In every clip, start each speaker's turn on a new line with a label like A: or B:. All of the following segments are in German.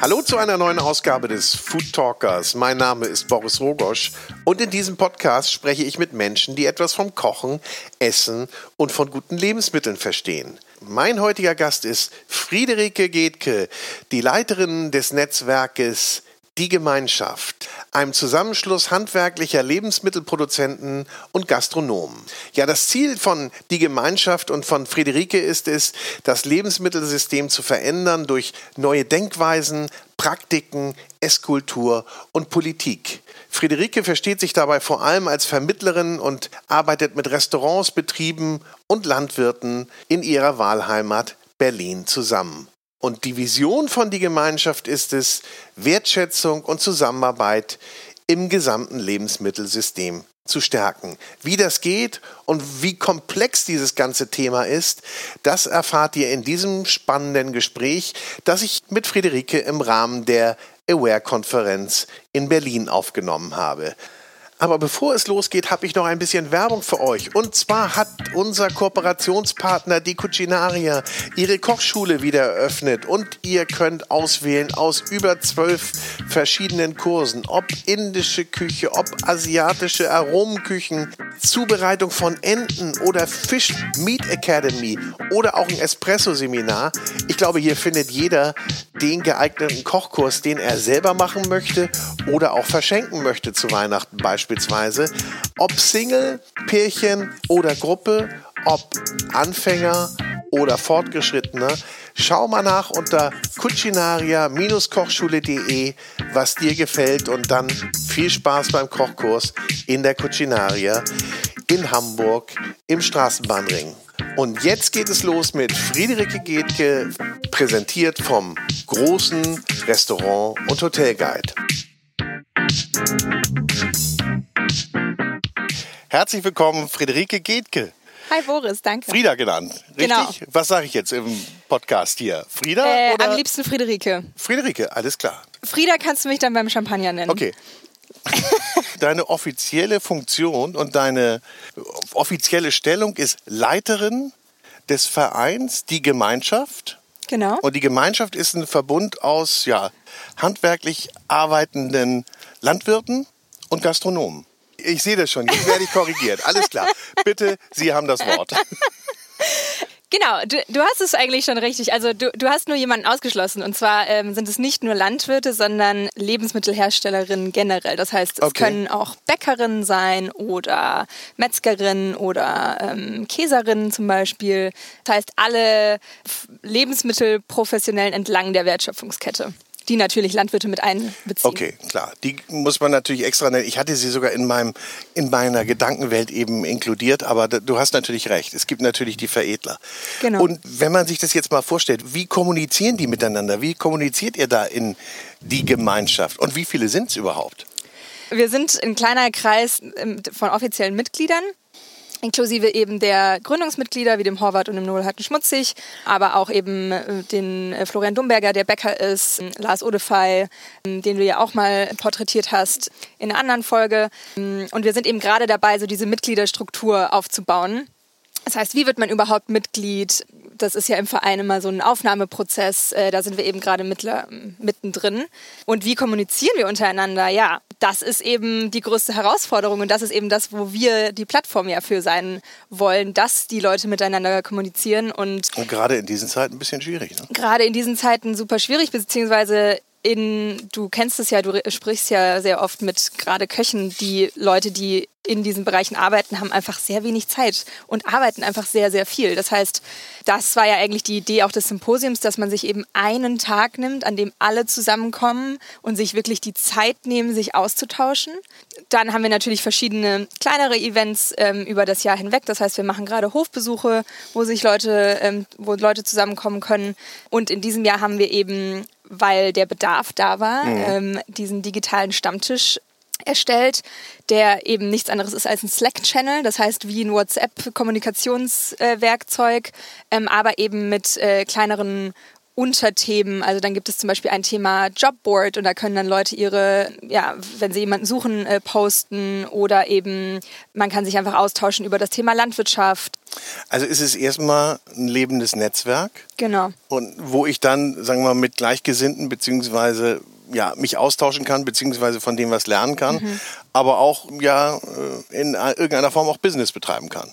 A: Hallo zu einer neuen Ausgabe des Food Talkers. Mein Name ist Boris Rogosch und in diesem Podcast spreche ich mit Menschen, die etwas vom Kochen, Essen und von guten Lebensmitteln verstehen. Mein heutiger Gast ist Friederike Getke, die Leiterin des Netzwerkes die Gemeinschaft, einem Zusammenschluss handwerklicher Lebensmittelproduzenten und Gastronomen. Ja, das Ziel von Die Gemeinschaft und von Friederike ist es, das Lebensmittelsystem zu verändern durch neue Denkweisen, Praktiken, Esskultur und Politik. Friederike versteht sich dabei vor allem als Vermittlerin und arbeitet mit Restaurants, Betrieben und Landwirten in ihrer Wahlheimat Berlin zusammen. Und die Vision von die Gemeinschaft ist es, Wertschätzung und Zusammenarbeit im gesamten Lebensmittelsystem zu stärken. Wie das geht und wie komplex dieses ganze Thema ist, das erfahrt ihr in diesem spannenden Gespräch, das ich mit Friederike im Rahmen der Aware-Konferenz in Berlin aufgenommen habe. Aber bevor es losgeht, habe ich noch ein bisschen Werbung für euch. Und zwar hat unser Kooperationspartner, die Cucinaria, ihre Kochschule wieder eröffnet. Und ihr könnt auswählen aus über zwölf verschiedenen Kursen, ob indische Küche, ob asiatische Aromenküchen, Zubereitung von Enten oder Fish Meat Academy oder auch ein Espresso-Seminar. Ich glaube, hier findet jeder den geeigneten Kochkurs, den er selber machen möchte oder auch verschenken möchte zu Weihnachten beispielsweise. Ob Single, Pärchen oder Gruppe, ob Anfänger oder Fortgeschrittener. Schau mal nach unter cucinaria-kochschule.de, was dir gefällt und dann viel Spaß beim Kochkurs in der Cucinaria in Hamburg im Straßenbahnring. Und jetzt geht es los mit Friederike Getke, präsentiert vom großen Restaurant- und Hotelguide. Herzlich willkommen, Friederike Getke.
B: Hi Boris, danke.
A: Frieda genannt, richtig?
B: Genau.
A: Was sage ich jetzt im Podcast hier? Frieda
B: Äh,
A: oder
B: am liebsten Friederike.
A: Friederike? Alles klar.
B: Frieda kannst du mich dann beim Champagner nennen.
A: Okay. deine offizielle Funktion und deine offizielle Stellung ist Leiterin des Vereins Die Gemeinschaft.
B: Genau.
A: Und die Gemeinschaft ist ein Verbund aus ja, handwerklich arbeitenden Landwirten und Gastronomen. Ich sehe das schon, jetzt werde ich korrigiert. Alles klar. Bitte, Sie haben das Wort.
B: Genau, du, du hast es eigentlich schon richtig. Also du, du hast nur jemanden ausgeschlossen. Und zwar ähm, sind es nicht nur Landwirte, sondern Lebensmittelherstellerinnen generell. Das heißt, es
A: Okay.
B: können auch Bäckerinnen sein oder Metzgerinnen oder ähm, Käserinnen zum Beispiel. Das heißt, alle Lebensmittelprofessionellen entlang der Wertschöpfungskette, die natürlich Landwirte mit einbeziehen.
A: Okay, klar. Die muss man natürlich extra nennen. Ich hatte sie sogar in, meinem, in meiner Gedankenwelt eben inkludiert, aber du hast natürlich recht. Es gibt natürlich die Veredler.
B: Genau.
A: Und wenn man sich das jetzt mal vorstellt, wie kommunizieren die miteinander? Wie kommuniziert ihr da in die Gemeinschaft? Und wie viele sind es überhaupt?
B: Wir sind ein kleiner Kreis ähm, von offiziellen Mitgliedern. Inklusive eben der Gründungsmitglieder wie dem Horvath und dem Noel Hatten Schmutzig, aber auch eben äh, den äh, Florian Dumberger, der Bäcker ist, äh, Lars Odefey, äh, den du ja auch mal porträtiert hast in einer anderen Folge. Ähm, Und wir sind eben gerade dabei, so diese Mitgliederstruktur aufzubauen. Das heißt, wie wird man überhaupt Mitglied? Das ist ja im Verein immer so ein Aufnahmeprozess. Äh, Da sind wir eben gerade mittler- mittendrin. Und wie kommunizieren wir untereinander? Ja, das ist eben die größte Herausforderung. Und das ist eben das, wo wir die Plattform ja für sein wollen, dass die Leute miteinander kommunizieren. Und
A: Und gerade in diesen Zeiten ein bisschen schwierig. Ne?
B: gerade in diesen Zeiten super schwierig, beziehungsweise in, du kennst es ja, du sprichst ja sehr oft mit gerade Köchen, die Leute, die in diesen Bereichen arbeiten, haben einfach sehr wenig Zeit und arbeiten einfach sehr, sehr viel. Das heißt, das war ja eigentlich die Idee auch des Symposiums, dass man sich eben einen Tag nimmt, an dem alle zusammenkommen und sich wirklich die Zeit nehmen, sich auszutauschen. Dann haben wir natürlich verschiedene kleinere Events ähm, über das Jahr hinweg. Das heißt, wir machen gerade Hofbesuche, wo sich Leute, ähm, wo Leute zusammenkommen können. Und in diesem Jahr haben wir eben, weil der Bedarf da war, ähm, diesen digitalen Stammtisch erstellt, der eben nichts anderes ist als ein Slack-Channel, das heißt wie ein WhatsApp-Kommunikationswerkzeug, ähm, aber eben mit äh, kleineren Unterthemen. Also dann gibt es zum Beispiel ein Thema Jobboard und da können dann Leute ihre, ja, wenn sie jemanden suchen, äh, posten oder eben man kann sich einfach austauschen über das Thema Landwirtschaft.
A: Also ist es erstmal ein lebendes Netzwerk.
B: Genau.
A: Und wo ich dann, sagen wir mal, mit Gleichgesinnten beziehungsweise ja, mich austauschen kann, beziehungsweise von dem was lernen kann, mhm. aber auch ja äh, in irgendeiner Form auch Business betreiben kann.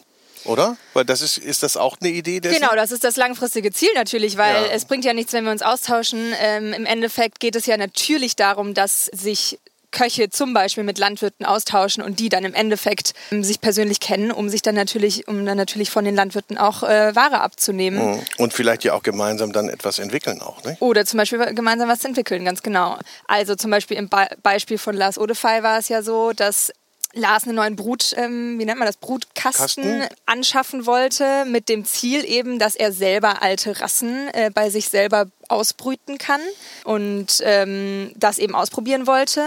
A: Oder? Weil das ist, ist das auch eine Idee?
B: Dessen? Genau, das ist das langfristige Ziel natürlich, weil ja. es bringt ja nichts, wenn wir uns austauschen. Ähm, Im Endeffekt geht es ja natürlich darum, dass sich Köche zum Beispiel mit Landwirten austauschen und die dann im Endeffekt ähm, sich persönlich kennen, um sich dann natürlich, um dann natürlich von den Landwirten auch äh, Ware abzunehmen.
A: Mhm. Und vielleicht ja auch gemeinsam dann etwas entwickeln auch, ne?
B: Oder zum Beispiel gemeinsam was entwickeln, ganz genau. Also zum Beispiel im Be Beispiel von Lars Odefey war es ja so, dass Lars einen neuen Brut, ähm, wie nennt man das, Brutkasten Kasten? anschaffen wollte, mit dem Ziel eben, dass er selber alte Rassen äh, bei sich selber ausbrüten kann und ähm, das eben ausprobieren wollte.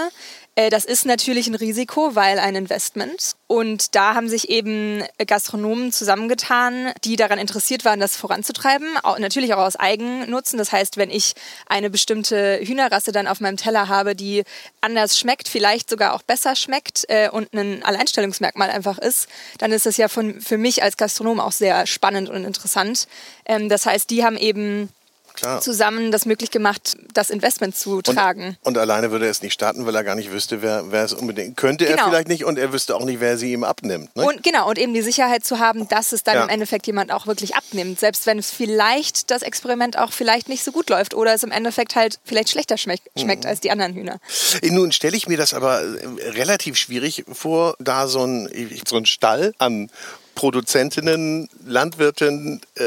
B: Äh, das ist natürlich ein Risiko, weil ein Investment. Und da haben sich eben Gastronomen zusammengetan, die daran interessiert waren, das voranzutreiben. Natürlich auch aus Eigennutzen. Das heißt, wenn ich eine bestimmte Hühnerrasse dann auf meinem Teller habe, die anders schmeckt, vielleicht sogar auch besser schmeckt äh, und ein Alleinstellungsmerkmal einfach ist, dann ist das ja von, für mich als Gastronom auch sehr spannend und interessant. Ähm, das heißt, die haben eben Klar. zusammen das möglich gemacht, das Investment zu tragen.
A: Und, und, alleine würde er es nicht starten, weil er gar nicht wüsste, wer, wer es unbedingt könnte genau. er vielleicht nicht und er wüsste auch nicht, wer sie ihm abnimmt.
B: Ne? Und genau und eben die Sicherheit zu haben, dass es dann ja. im Endeffekt jemand auch wirklich abnimmt, selbst wenn es vielleicht das Experiment auch vielleicht nicht so gut läuft oder es im Endeffekt halt vielleicht schlechter schmeckt, schmeckt mhm. als die anderen Hühner.
A: Nun stelle ich mir das aber äh, relativ schwierig vor, da so ein, so ein Stall an Produzentinnen, Landwirtinnen, äh,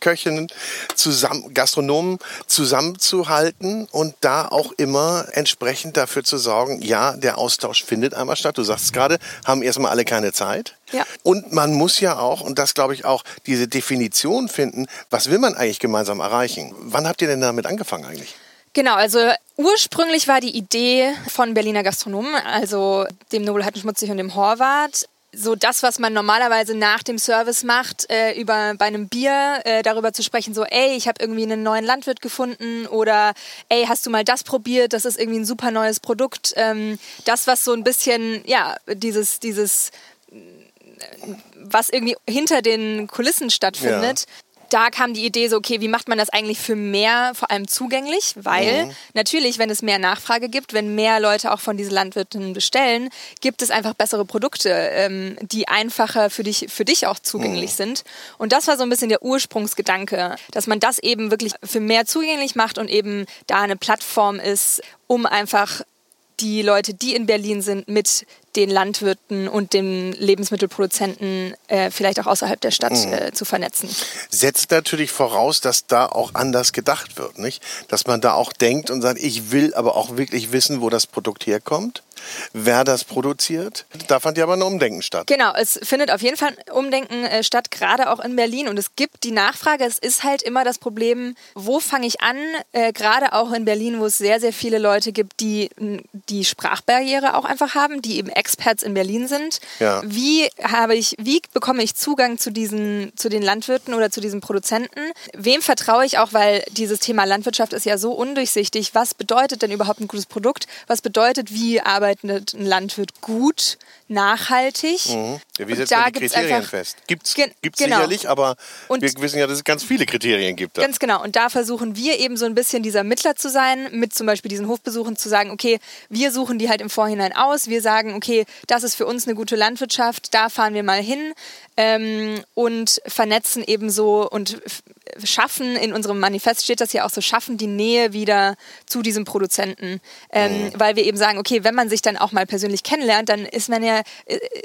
A: Köchinnen, zusammen, Gastronomen zusammenzuhalten und da auch immer entsprechend dafür zu sorgen, ja, der Austausch findet einmal statt. Du sagst es gerade, haben erstmal alle keine Zeit.
B: Ja.
A: Und man muss ja auch, und das glaube ich auch, diese Definition finden, was will man eigentlich gemeinsam erreichen? Wann habt ihr denn damit angefangen eigentlich?
B: Genau, also ursprünglich war die Idee von Berliner Gastronomen, also dem Nobel Schmutzig und dem Horvath, so das, was man normalerweise nach dem Service macht, äh, über bei einem Bier äh, darüber zu sprechen, so, ey, ich habe irgendwie einen neuen Landwirt gefunden oder ey, hast du mal das probiert? Das ist irgendwie ein super neues Produkt. Ähm, das, was so ein bisschen, ja, dieses, dieses was irgendwie hinter den Kulissen stattfindet, ja da kam die Idee so, okay, wie macht man das eigentlich für mehr vor allem zugänglich? Weil mhm. natürlich, wenn es mehr Nachfrage gibt, wenn mehr Leute auch von diesen Landwirten bestellen, gibt es einfach bessere Produkte, ähm, die einfacher für dich, für dich auch zugänglich mhm. sind. Und das war so ein bisschen der Ursprungsgedanke, dass man das eben wirklich für mehr zugänglich macht und eben da eine Plattform ist, um einfach die Leute, die in Berlin sind, mit den Landwirten und den Lebensmittelproduzenten äh, vielleicht auch außerhalb der Stadt mhm. äh, zu vernetzen.
A: Setzt natürlich voraus, dass da auch anders gedacht wird, nicht? Dass man da auch denkt und sagt, ich will aber auch wirklich wissen, wo das Produkt herkommt wer das produziert. Da fand ja aber ein Umdenken statt.
B: Genau, es findet auf jeden Fall ein Umdenken äh, statt, gerade auch in Berlin. Und es gibt die Nachfrage. Es ist halt immer das Problem, wo fange ich an? Äh, gerade auch in Berlin, wo es sehr, sehr viele Leute gibt, die die Sprachbarriere auch einfach haben, die eben Experts in Berlin sind. Ja. Wie habe ich, wie bekomme ich Zugang zu diesen, zu den Landwirten oder zu diesen Produzenten? Wem vertraue ich auch, weil dieses Thema Landwirtschaft ist ja so undurchsichtig. Was bedeutet denn überhaupt ein gutes Produkt? Was bedeutet, wie arbeite arbeitet ein Landwirt gut, nachhaltig.
A: Mhm. Ja, wie setzt man die Kriterien einfach, fest? Gibt es genau. sicherlich, aber und wir wissen ja, dass es ganz viele Kriterien gibt.
B: Da. Ganz genau. Und da versuchen wir eben so ein bisschen dieser Mittler zu sein, mit zum Beispiel diesen Hofbesuchen zu sagen, okay, wir suchen die halt im Vorhinein aus. Wir sagen, okay, das ist für uns eine gute Landwirtschaft, da fahren wir mal hin ähm, und vernetzen ebenso und schaffen, in unserem Manifest steht das ja auch so, schaffen die Nähe wieder zu diesem Produzenten. Ähm, mhm. Weil wir eben sagen, okay, wenn man sich dann auch mal persönlich kennenlernt, dann ist man ja,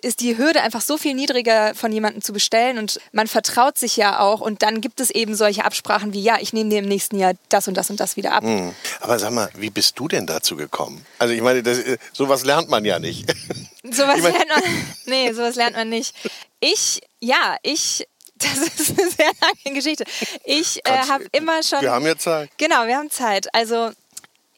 B: ist die Hürde einfach so viel niedriger von jemandem zu bestellen und man vertraut sich ja auch und dann gibt es eben solche Absprachen wie, ja, ich nehme dir im nächsten Jahr das und das und das wieder ab. Mhm.
A: Aber sag mal, wie bist du denn dazu gekommen? Also ich meine, das, äh, sowas lernt man ja nicht.
B: Sowas ich mein, lernt man, nee, sowas lernt man nicht. Ich, ja, ich das ist eine sehr lange Geschichte. Ich äh, habe immer schon.
A: Wir haben ja Zeit.
B: Genau, wir haben Zeit. Also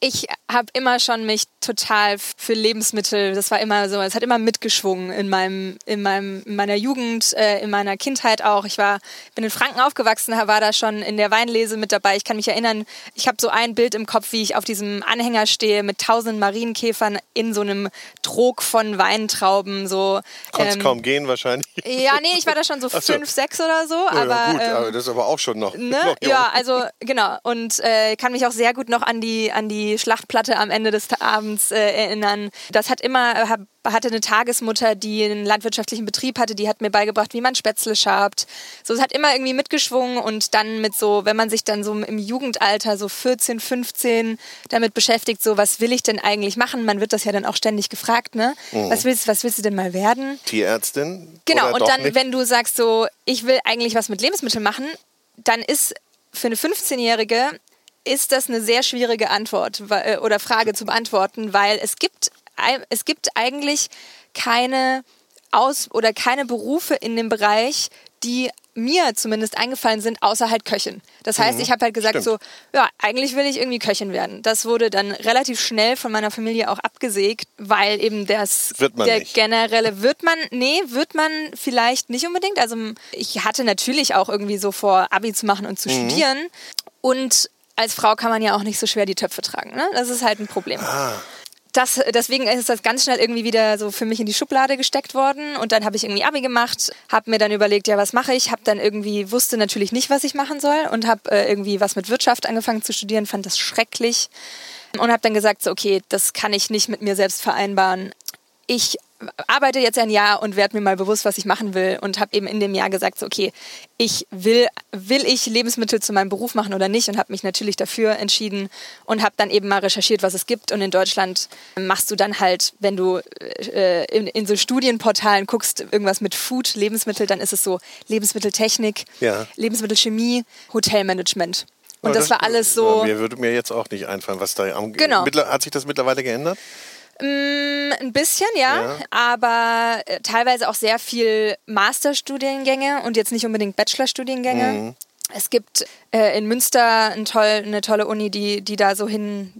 B: ich habe immer schon mich total für Lebensmittel, das war immer so, es hat immer mitgeschwungen in meinem, in meinem, in meiner Jugend, äh, in meiner Kindheit auch. Ich war, bin in Franken aufgewachsen, war da schon in der Weinlese mit dabei. Ich kann mich erinnern, ich habe so ein Bild im Kopf, wie ich auf diesem Anhänger stehe mit tausend Marienkäfern in so einem Trog von Weintrauben. So,
A: Konntest ähm, kaum gehen wahrscheinlich.
B: Ja, nee, ich war da schon so, so. fünf, sechs oder so. Ja, aber,
A: gut, ähm, aber das ist aber auch schon noch.
B: Ne? noch ja, also genau. Und äh, kann mich auch sehr gut noch an die, an die Schlachtplatte am Ende des Abends äh, erinnern. Das hat immer, äh, hab, hatte eine Tagesmutter, die einen landwirtschaftlichen Betrieb hatte, die hat mir beigebracht, wie man Spätzle schabt. So, es hat immer irgendwie mitgeschwungen und dann mit so, wenn man sich dann so im Jugendalter, so 14, 15, damit beschäftigt, so, was will ich denn eigentlich machen? Man wird das ja dann auch ständig gefragt, ne? Mhm. Was willst, was willst du denn mal werden?
A: Tierärztin?
B: Genau, und dann, nicht? wenn du sagst so, ich will eigentlich was mit Lebensmitteln machen, dann ist für eine 15-Jährige ist das eine sehr schwierige Antwort äh, oder Frage zu beantworten, weil es gibt, es gibt eigentlich keine Aus- oder keine Berufe in dem Bereich, die mir zumindest eingefallen sind, außer halt Köchin. Das heißt, mhm, ich habe halt gesagt stimmt. so, ja, eigentlich will ich irgendwie Köchin werden. Das wurde dann relativ schnell von meiner Familie auch abgesägt, weil eben das
A: wird man
B: der
A: nicht.
B: generelle wird man nee, wird man vielleicht nicht unbedingt. Also ich hatte natürlich auch irgendwie so vor Abi zu machen und zu mhm. studieren und als Frau kann man ja auch nicht so schwer die Töpfe tragen. Ne? Das ist halt ein Problem. Ah. Das, deswegen ist das ganz schnell irgendwie wieder so für mich in die Schublade gesteckt worden. Und dann habe ich irgendwie Abi gemacht, habe mir dann überlegt, ja, was mache ich? Habe dann irgendwie, wusste natürlich nicht, was ich machen soll und habe äh, irgendwie was mit Wirtschaft angefangen zu studieren, fand das schrecklich. Und habe dann gesagt, so, okay, das kann ich nicht mit mir selbst vereinbaren. Ich arbeite jetzt ein Jahr und werde mir mal bewusst, was ich machen will und habe eben in dem Jahr gesagt, so, okay, ich will, will ich Lebensmittel zu meinem Beruf machen oder nicht und habe mich natürlich dafür entschieden und habe dann eben mal recherchiert, was es gibt und in Deutschland machst du dann halt, wenn du äh, in, in, so Studienportalen guckst, irgendwas mit Food, Lebensmittel, dann ist es so Lebensmitteltechnik, ja. Lebensmittelchemie, Hotelmanagement. Und das, das, war alles so.
A: Mir würde mir jetzt auch nicht einfallen, was da am genau. Hat sich das mittlerweile geändert?
B: Mm, ein bisschen, ja, ja. aber äh, teilweise auch sehr viel Masterstudiengänge und jetzt nicht unbedingt Bachelorstudiengänge. Mhm. Es gibt äh, in Münster ein toll, eine tolle Uni, die, die da so hin,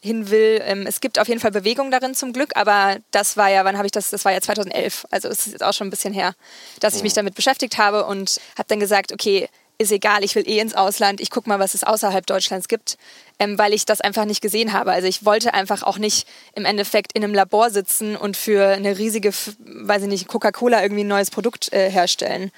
B: hin will. Ähm, es gibt auf jeden Fall Bewegung darin zum Glück, aber das war ja, wann habe ich das? Das war ja 2011, also es ist jetzt auch schon ein bisschen her, dass ich mich mhm. damit beschäftigt habe und habe dann gesagt, okay, ist egal, ich will eh ins Ausland, ich gucke mal, was es außerhalb Deutschlands gibt, ähm, weil ich das einfach nicht gesehen habe. Also ich wollte einfach auch nicht im Endeffekt in einem Labor sitzen und für eine riesige, weiß ich nicht, Coca-Cola irgendwie ein neues Produkt äh, herstellen.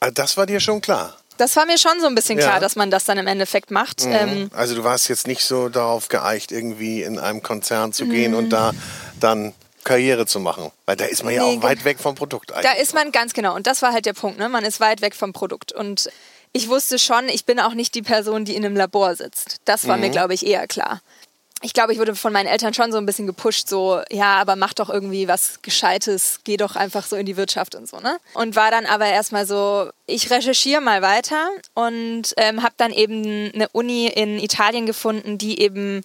A: Ah, das war dir schon klar?
B: Das war mir schon so ein bisschen klar, ja. dass man das dann im Endeffekt macht.
A: Mhm. Ähm, also du warst jetzt nicht so darauf geeicht, irgendwie in einem Konzern zu gehen mhm. und da dann Karriere zu machen. Weil da ist man ja auch weit weg vom Produkt eigentlich.
B: Da ist man ganz genau. Und das war halt der Punkt. Ne? Man ist weit weg vom Produkt. Und ich wusste schon, ich bin auch nicht die Person, die in einem Labor sitzt. Das war mhm. mir, glaube ich, eher klar. Ich glaube, ich wurde von meinen Eltern schon so ein bisschen gepusht, so, ja, aber mach doch irgendwie was Gescheites, geh doch einfach so in die Wirtschaft und so, ne? Und war dann aber erstmal so, ich recherchiere mal weiter und ähm, habe dann eben eine Uni in Italien gefunden, die eben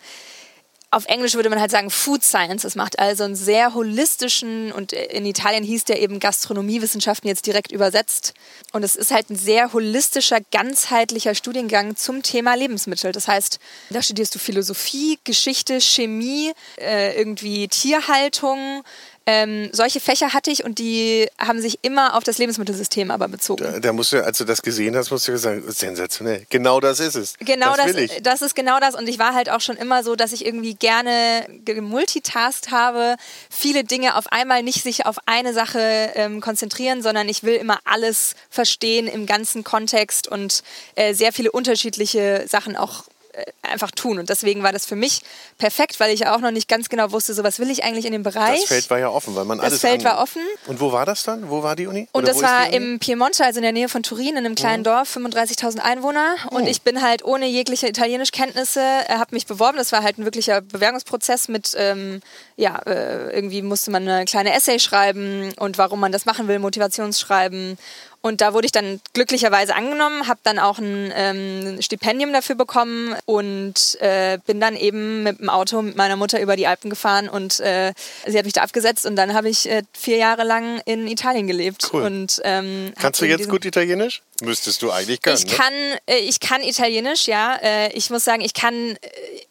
B: auf Englisch würde man halt sagen Food Sciences macht, also einen sehr holistischen und in Italien hieß der eben Gastronomiewissenschaften jetzt direkt übersetzt. Und es ist halt ein sehr holistischer, ganzheitlicher Studiengang zum Thema Lebensmittel. Das heißt, da studierst du Philosophie, Geschichte, Chemie, äh, irgendwie Tierhaltung, ähm, solche Fächer hatte ich und die haben sich immer auf das Lebensmittelsystem aber bezogen.
A: Da, da musst du, als du das gesehen hast, musst du sagen, sensationell. Genau das ist es.
B: Genau das, das, das ist genau das. Und ich war halt auch schon immer so, dass ich irgendwie gerne gemultitasked habe, viele Dinge auf einmal nicht sich auf eine Sache ähm, konzentrieren, sondern ich will immer alles verstehen im ganzen Kontext und äh, sehr viele unterschiedliche Sachen auch einfach tun. Und deswegen war das für mich perfekt, weil ich ja auch noch nicht ganz genau wusste, so was will ich eigentlich in dem Bereich. Das
A: Feld war ja offen, weil man
B: das
A: alles.
B: Das Feld war offen.
A: Und wo war das dann? Wo war die Uni?
B: Und Oder das war im Piemonte, also in der Nähe von Turin, in einem kleinen mhm. Dorf, 35.000 Einwohner. Mhm. Und ich bin halt ohne jegliche Italienischkenntnisse, äh, habe mich beworben. Das war halt ein wirklicher Bewerbungsprozess mit, ähm, ja, äh, irgendwie musste man eine kleine Essay schreiben und warum man das machen will, Motivationsschreiben. Und da wurde ich dann glücklicherweise angenommen, habe dann auch ein ähm, Stipendium dafür bekommen und äh, bin dann eben mit dem Auto mit meiner Mutter über die Alpen gefahren und äh, sie hat mich da abgesetzt und dann habe ich äh, vier Jahre lang in Italien gelebt.
A: Cool.
B: Und, ähm,
A: Kannst du jetzt gut Italienisch? Müsstest du eigentlich können.
B: Ich
A: ne?
B: kann, äh, ich kann Italienisch, ja. Äh, ich muss sagen, ich kann,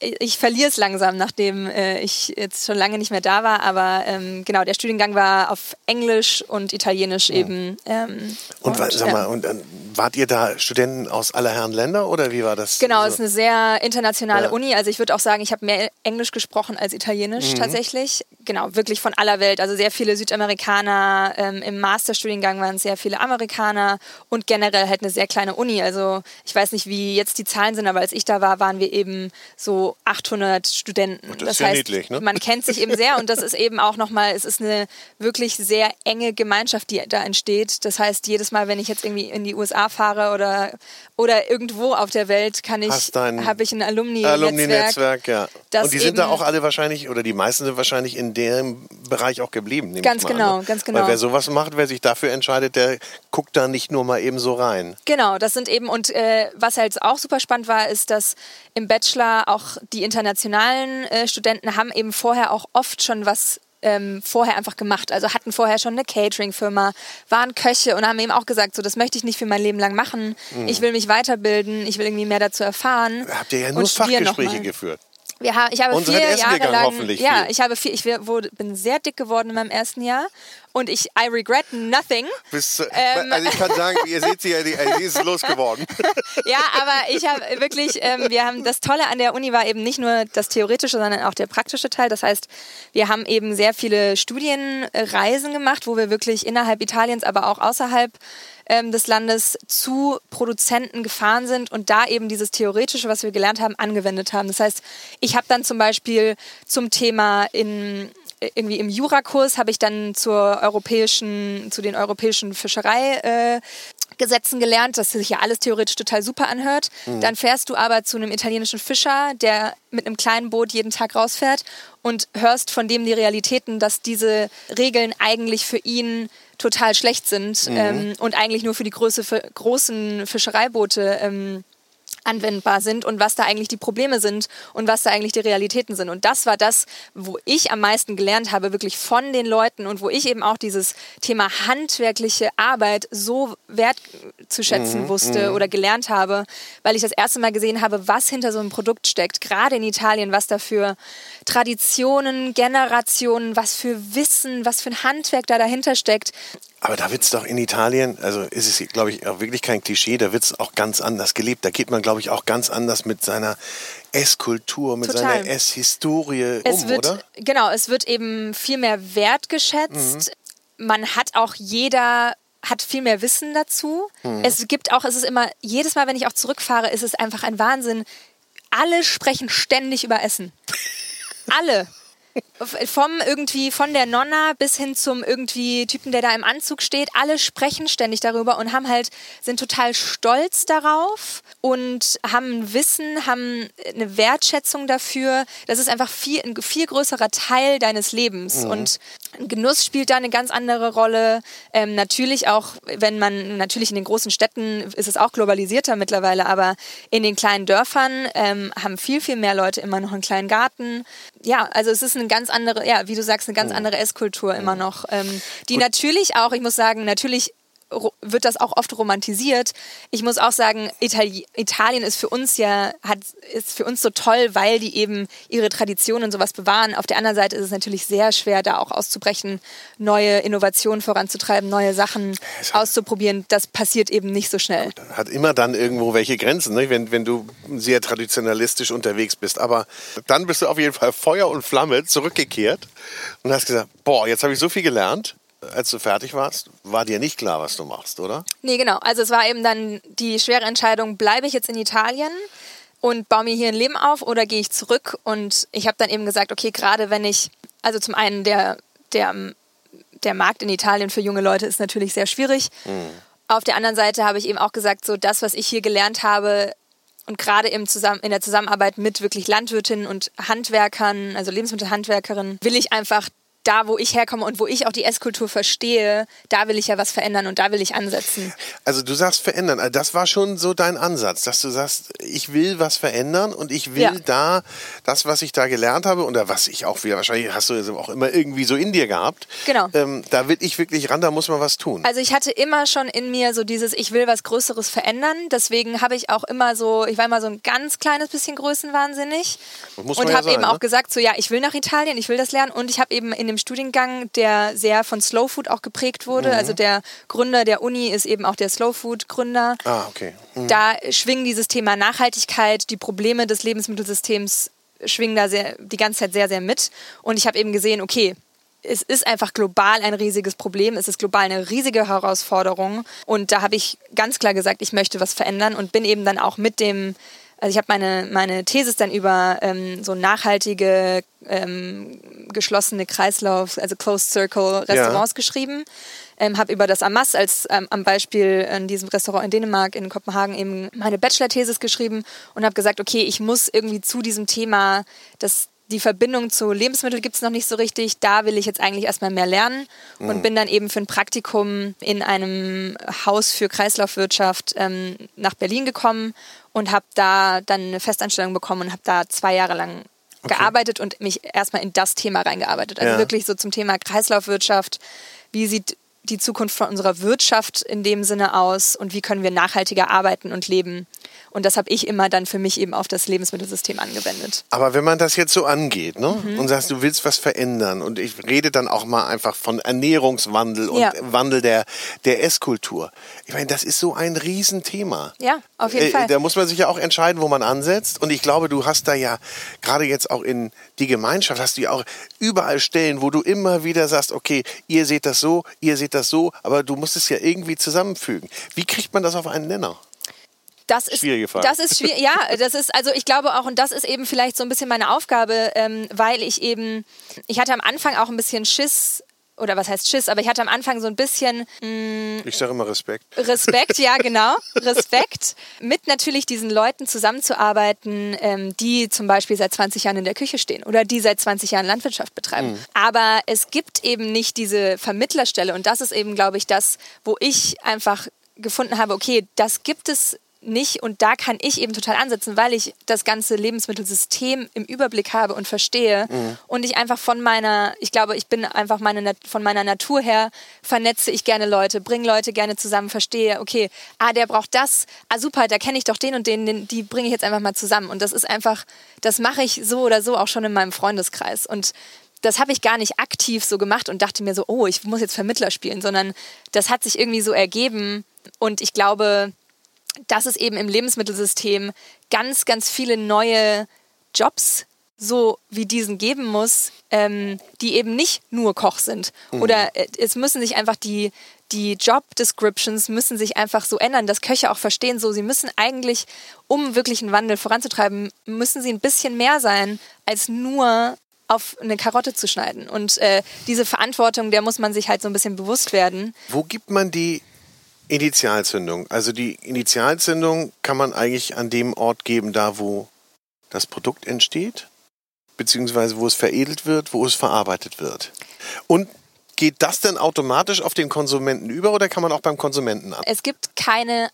B: äh, ich verliere es langsam, nachdem ich jetzt schon lange nicht mehr da war. Aber ähm, genau, der Studiengang war auf Englisch und Italienisch
A: Mhm.
B: eben. Ähm,
A: Und, wa- sag
B: ja.
A: mal, und, äh, wart ihr da Studenten aus aller Herren Länder oder wie war das?
B: Genau, es ist eine sehr internationale
A: Ja.
B: Uni. Also ich würde auch sagen, ich habe mehr Englisch gesprochen als Italienisch
A: Mhm.
B: tatsächlich. Genau, wirklich von aller Welt. Also sehr viele Südamerikaner. Ähm, Im Masterstudiengang waren es sehr viele Amerikaner und generell halt eine sehr kleine Uni. Also ich weiß nicht, wie jetzt die Zahlen sind, aber als ich da war, waren wir eben so 800 Studenten.
A: das ist ja niedlich, ne?
B: man kennt sich eben sehr und das ist eben auch nochmal, es ist eine wirklich sehr enge Gemeinschaft, die da entsteht. Das heißt, jedes Mal, wenn ich jetzt irgendwie in die USA fahre oder, oder irgendwo auf der Welt, kann ich, habe ich ein Alumni-Netzwerk.
A: Alumni-Netzwerk, ja. Und die sind da auch alle wahrscheinlich, oder die meisten sind wahrscheinlich in dem Bereich auch geblieben.
B: Ganz genau,
A: an, ne?
B: ganz genau.
A: Weil wer sowas macht, wer sich dafür entscheidet, der guckt da nicht nur mal eben so rein.
B: Genau, das sind eben, und äh, was halt auch super spannend war, ist, dass im Bachelor auch die internationalen äh, Studenten haben eben vorher auch oft schon was ähm, vorher einfach gemacht. Also hatten vorher schon eine Catering-Firma, waren Köche und haben eben auch gesagt, so das möchte ich nicht für mein Leben lang machen. Ich will mich weiterbilden, ich will irgendwie mehr dazu erfahren.
A: Mhm. Habt ihr ja nur Fachgespräche geführt.
B: Wir ha ich habe
A: Und
B: vier Jahre
A: gegangen,
B: lang,
A: hoffentlich
B: ja,
A: viel.
B: ich habe vier, ich wurde, bin sehr dick geworden in meinem ersten Jahr und ich I regret nothing.
A: Bis, zu-
B: Ähm.
A: also ich kann sagen, ihr seht sie ja, die, also sie ist losgeworden.
B: Ja, aber ich habe wirklich, ähm, wir haben das Tolle an der Uni war eben nicht nur das theoretische, sondern auch der praktische Teil. Das heißt, wir haben eben sehr viele Studienreisen gemacht, wo wir wirklich innerhalb Italiens, aber auch außerhalb ähm, des Landes zu Produzenten gefahren sind und da eben dieses theoretische, was wir gelernt haben, angewendet haben. Das heißt, ich habe dann zum Beispiel zum Thema in irgendwie im Jurakurs habe ich dann zur europäischen, zu den europäischen Fischerei äh, Gesetzen gelernt, dass sich ja alles theoretisch total super anhört. Dann fährst du aber zu einem italienischen Fischer, der mit einem kleinen Boot jeden Tag rausfährt und hörst von dem die Realitäten, dass diese Regeln eigentlich für ihn total schlecht sind ähm, und eigentlich nur für die Größe, für großen Fischereiboote ähm, anwendbar sind und was da eigentlich die Probleme sind und was da eigentlich die Realitäten sind. Und das war das, wo ich am meisten gelernt habe, wirklich von den Leuten und wo ich eben auch dieses Thema handwerkliche Arbeit so wertzuschätzen wusste oder gelernt habe, weil ich das erste Mal gesehen habe, was hinter so einem Produkt steckt, gerade in Italien, was da für Traditionen, Generationen, was für Wissen, was für ein Handwerk da dahinter steckt.
A: Aber da wird es doch in Italien, also ist es, glaube ich, auch wirklich kein Klischee, da wird es auch ganz anders gelebt. Da geht man, glaube ich, auch ganz anders mit seiner Esskultur, mit
B: Total.
A: seiner Esshistorie
B: Es
A: um,
B: wird,
A: oder?
B: Genau, es wird eben viel mehr wertgeschätzt. Man hat auch jeder hat viel mehr Wissen dazu. Es gibt auch, es ist immer, jedes Mal, wenn ich auch zurückfahre, ist es einfach ein Wahnsinn. Alle sprechen ständig über Essen. Alle. Vom irgendwie, von der Nonna bis hin zum irgendwie Typen, der da im Anzug steht, alle sprechen ständig darüber und haben halt, sind total stolz darauf und haben Wissen, haben eine Wertschätzung dafür. Das ist einfach viel, ein viel größerer Teil deines Lebens. Und Genuss spielt da eine ganz andere Rolle. Ähm, natürlich auch, wenn man, natürlich in den großen Städten ist es auch globalisierter mittlerweile, aber in den kleinen Dörfern ähm, haben viel, viel mehr Leute immer noch einen kleinen Garten. Ja, also es ist eine ganz andere, ja, wie du sagst, eine ganz andere Esskultur immer noch. Ähm, die natürlich auch, ich muss sagen, natürlich wird das auch oft romantisiert. Ich muss auch sagen, Itali Italien ist für uns ja, hat, ist für uns so toll, weil die eben ihre Traditionen und sowas bewahren. Auf der anderen Seite ist es natürlich sehr schwer, da auch auszubrechen, neue Innovationen voranzutreiben, neue Sachen auszuprobieren. Das passiert eben nicht so schnell.
A: Hat immer dann irgendwo welche Grenzen, ne? wenn, wenn du sehr traditionalistisch unterwegs bist. Aber dann bist du auf jeden Fall Feuer und Flamme zurückgekehrt und hast gesagt, boah, jetzt habe ich so viel gelernt. Als du fertig warst, war dir nicht klar, was du machst, oder?
B: Nee, genau. Also es war eben dann die schwere Entscheidung, bleibe ich jetzt in Italien und baue mir hier ein Leben auf oder gehe ich zurück? Und ich habe dann eben gesagt, okay, gerade wenn ich, also zum einen der, der, der Markt in Italien für junge Leute ist natürlich sehr schwierig. Auf der anderen Seite habe ich eben auch gesagt, so das, was ich hier gelernt habe, und gerade im Zusammen in der Zusammenarbeit mit wirklich Landwirtinnen und Handwerkern, also Lebensmittelhandwerkerinnen, will ich einfach da, wo ich herkomme und wo ich auch die Esskultur verstehe, da will ich ja was verändern und da will ich ansetzen.
A: Also du sagst verändern, also das war schon so dein Ansatz, dass du sagst, ich will was verändern und ich will ja. da das, was ich da gelernt habe oder was ich auch wieder, wahrscheinlich hast du auch immer irgendwie so in dir gehabt.
B: Genau.
A: Ähm, da will ich wirklich ran, da muss man was tun.
B: Also ich hatte immer schon in mir so dieses, ich will was Größeres verändern. Deswegen habe ich auch immer so, ich war immer so ein ganz kleines bisschen größenwahnsinnig und habe ja eben ne? auch gesagt, so ja, ich will nach Italien, ich will das lernen und ich habe eben in dem Studiengang, der sehr von Slow Food auch geprägt wurde. Mhm. Also der Gründer der Uni ist eben auch der Slow Food Gründer.
A: Ah, okay.
B: Mhm. Da schwingen dieses Thema Nachhaltigkeit, die Probleme des Lebensmittelsystems schwingen da sehr, die ganze Zeit sehr, sehr mit. Und ich habe eben gesehen, okay, es ist einfach global ein riesiges Problem, es ist global eine riesige Herausforderung. Und da habe ich ganz klar gesagt, ich möchte was verändern und bin eben dann auch mit dem also ich habe meine, meine Thesis dann über ähm, so nachhaltige, ähm, geschlossene Kreislauf, also Closed Circle Restaurants ja. geschrieben. Ähm, habe über das Amas als ähm, am Beispiel in diesem Restaurant in Dänemark, in Kopenhagen eben meine Bachelor-Thesis geschrieben und habe gesagt, okay, ich muss irgendwie zu diesem Thema, das, die Verbindung zu Lebensmitteln gibt es noch nicht so richtig. Da will ich jetzt eigentlich erstmal mehr lernen und mhm. bin dann eben für ein Praktikum in einem Haus für Kreislaufwirtschaft ähm, nach Berlin gekommen und habe da dann eine Festanstellung bekommen und habe da zwei Jahre lang okay. gearbeitet und mich erstmal in das Thema reingearbeitet. Also ja. wirklich so zum Thema Kreislaufwirtschaft. Wie sieht die Zukunft von unserer Wirtschaft in dem Sinne aus und wie können wir nachhaltiger arbeiten und leben? Und das habe ich immer dann für mich eben auf das Lebensmittelsystem angewendet.
A: Aber wenn man das jetzt so angeht ne? Mhm. und sagst, du willst was verändern und ich rede dann auch mal einfach von Ernährungswandel und ja. Wandel der, der Esskultur. Ich meine, das ist so ein Riesenthema.
B: Ja, auf jeden äh, Fall.
A: Da muss man sich ja auch entscheiden, wo man ansetzt. Und ich glaube, du hast da ja gerade jetzt auch in die Gemeinschaft, hast du ja auch überall Stellen, wo du immer wieder sagst, okay, ihr seht das so, ihr seht das so, aber du musst es ja irgendwie zusammenfügen. Wie kriegt man das auf einen Nenner?
B: Das ist, Schwierige Frage. Das ist schwierig, ja, das ist, also ich glaube auch, und das ist eben vielleicht so ein bisschen meine Aufgabe, ähm, weil ich eben, ich hatte am Anfang auch ein bisschen Schiss, oder was heißt Schiss, aber ich hatte am Anfang so ein bisschen. Mh,
A: mm, ich sage immer Respekt.
B: Respekt, ja, genau. Respekt, mit natürlich diesen Leuten zusammenzuarbeiten, ähm, die zum Beispiel seit 20 Jahren in der Küche stehen oder die seit 20 Jahren Landwirtschaft betreiben. Mhm. Aber es gibt eben nicht diese Vermittlerstelle und das ist eben, glaube ich, das, wo ich einfach gefunden habe, okay, das gibt es nicht. Und da kann ich eben total ansetzen, weil ich das ganze Lebensmittelsystem im Überblick habe und verstehe. Mhm. und ich einfach von meiner, ich glaube, ich bin einfach meine, von meiner Natur her vernetze ich gerne Leute, bringe Leute gerne zusammen, verstehe, okay, ah, der braucht das, ah, super, da kenne ich doch den und den, den die bringe ich jetzt einfach mal zusammen. Und das ist einfach, das mache ich so oder so auch schon in meinem Freundeskreis. Und das habe ich gar nicht aktiv so gemacht und dachte mir so, oh, ich muss jetzt Vermittler spielen, sondern das hat sich irgendwie so ergeben. Und ich glaube, dass es eben im Lebensmittelsystem ganz, ganz viele neue Jobs so wie diesen geben muss, ähm, die eben nicht nur Koch sind. Mhm. Oder äh, es müssen sich einfach die, die Job Descriptions müssen sich einfach so ändern, dass Köche auch verstehen, so sie müssen eigentlich, um wirklich einen Wandel voranzutreiben, müssen sie ein bisschen mehr sein, als nur auf eine Karotte zu schneiden. Und äh, diese Verantwortung, der muss man sich halt so ein bisschen bewusst werden.
A: Wo gibt man die Initialzündung. Also die Initialzündung kann man eigentlich an dem Ort geben, da wo das Produkt entsteht, beziehungsweise wo es veredelt wird, wo es verarbeitet wird. Und geht das denn automatisch auf den Konsumenten über oder kann man auch beim Konsumenten an?
B: Es gibt keine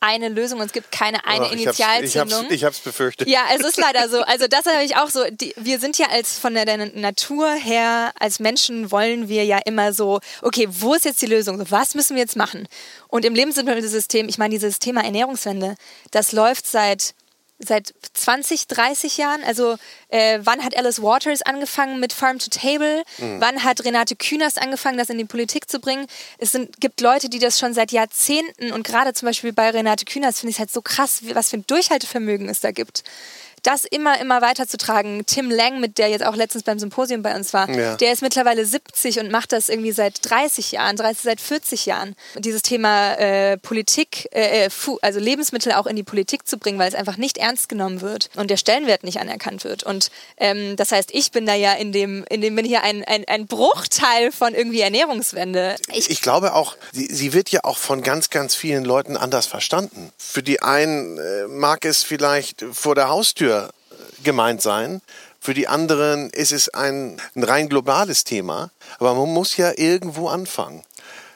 B: eine Lösung und es gibt keine eine Ach, Initialzündung.
A: Ich habe es befürchtet.
B: Ja, es ist leider so. Also das habe ich auch so. Die, wir sind ja als von der, der, Natur her, als Menschen wollen wir ja immer so, okay, wo ist jetzt die Lösung? Was müssen wir jetzt machen? Und im Lebensmittelsystem, ich meine, dieses Thema Ernährungswende, das läuft seit seit 20, 30 Jahren. Also äh, wann hat Alice Waters angefangen mit Farm to Table? Mhm. Wann hat Renate Künast angefangen, das in die Politik zu bringen? Es sind, gibt Leute, die das schon seit Jahrzehnten und gerade zum Beispiel bei Renate Künast finde ich es halt so krass, was für ein Durchhaltevermögen es da gibt das immer, immer weiterzutragen. Tim Lang, mit der jetzt auch letztens beim Symposium bei uns war, ja. der ist mittlerweile 70 und macht das irgendwie seit 30 Jahren, 30, seit 40 Jahren. Dieses Thema äh, Politik, äh, äh also Lebensmittel auch in die Politik zu bringen, weil es einfach nicht ernst genommen wird und der Stellenwert nicht anerkannt wird. Und ähm, das heißt, ich bin da ja in dem, in dem bin hier ein, ein, ein Bruchteil von irgendwie Ernährungswende.
A: Ich, ich glaube auch, sie, sie, wird ja auch von ganz, ganz vielen Leuten anders verstanden. Für die einen äh, mag es vielleicht vor der Haustür gemeint sein. Für die anderen ist es ein, ein rein globales Thema. Aber man muss ja irgendwo anfangen.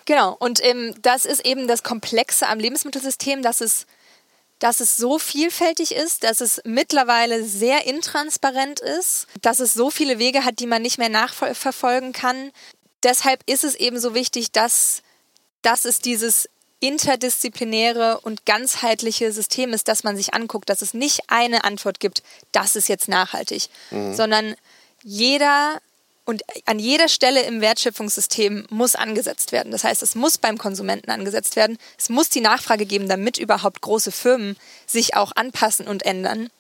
B: Genau, und ähm, das ist eben das Komplexe am Lebensmittelsystem, dass es, dass es so vielfältig ist, dass es mittlerweile sehr intransparent ist, dass es so viele Wege hat, die man nicht mehr nachverfolgen kann. Deshalb ist es eben so wichtig, dass, dass es dieses interdisziplinäre und ganzheitliche System ist, das man sich anguckt, dass es nicht eine Antwort gibt, das ist jetzt nachhaltig, mhm. sondern jeder und an jeder Stelle im Wertschöpfungssystem muss angesetzt werden. Das heißt, es muss beim Konsumenten angesetzt werden. Es muss die Nachfrage geben, damit überhaupt große Firmen sich auch anpassen und ändern.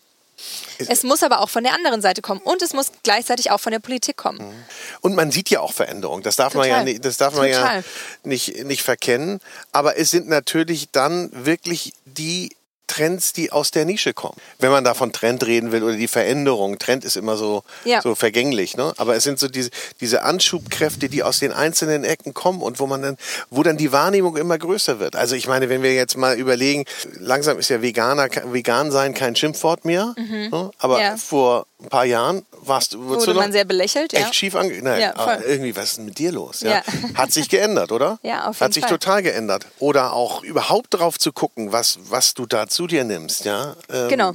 B: Es muss aber auch von der anderen Seite kommen und es muss gleichzeitig auch von der Politik kommen. Mhm.
A: Und man sieht ja auch Veränderungen. Das darf Total. man ja, nicht, das darf man ja nicht, nicht verkennen. Aber es sind natürlich dann wirklich die Trends, die aus der Nische kommen. Wenn man da von Trend reden will oder die Veränderung, Trend ist immer so, ja. so vergänglich, ne? aber es sind so diese, diese Anschubkräfte, die aus den einzelnen Ecken kommen und wo man dann, wo dann die Wahrnehmung immer größer wird. Also ich meine, wenn wir jetzt mal überlegen, langsam ist ja Veganer, vegan sein kein Schimpfwort mehr, mhm. ne? aber ja. vor ein paar Jahren warst du,
B: Wurde du noch man sehr belächelt,
A: echt ja. schief ange... Nein, ja, irgendwie, was ist denn mit dir los? Ja? Hat sich geändert, oder?
B: Ja, auf jeden
A: Hat sich
B: Fall.
A: total geändert. Oder auch überhaupt drauf zu gucken, was, was du da zu dir nimmst, ja?
B: Ähm, genau.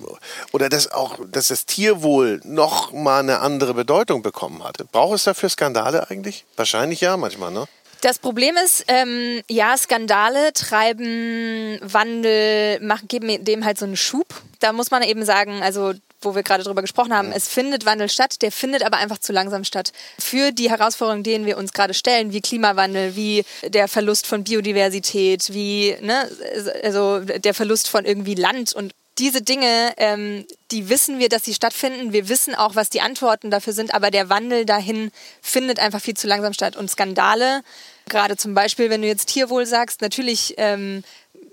A: Oder dass auch, dass das Tierwohl noch mal eine andere Bedeutung bekommen hat. Braucht es dafür Skandale eigentlich? Wahrscheinlich ja, manchmal, ne?
B: Das Problem ist, ähm, ja, Skandale treiben Wandel, machen, geben dem halt so einen Schub. Da muss man eben sagen, also wo wir gerade drüber gesprochen haben, es findet Wandel statt, der findet aber einfach zu langsam statt. Für die Herausforderungen, denen wir uns gerade stellen, wie Klimawandel, wie der Verlust von Biodiversität, wie ne, also der Verlust von irgendwie Land und diese Dinge, ähm, die wissen wir, dass sie stattfinden. Wir wissen auch, was die Antworten dafür sind, aber der Wandel dahin findet einfach viel zu langsam statt. Und Skandale, gerade zum Beispiel, wenn du jetzt Tierwohl sagst, natürlich ähm,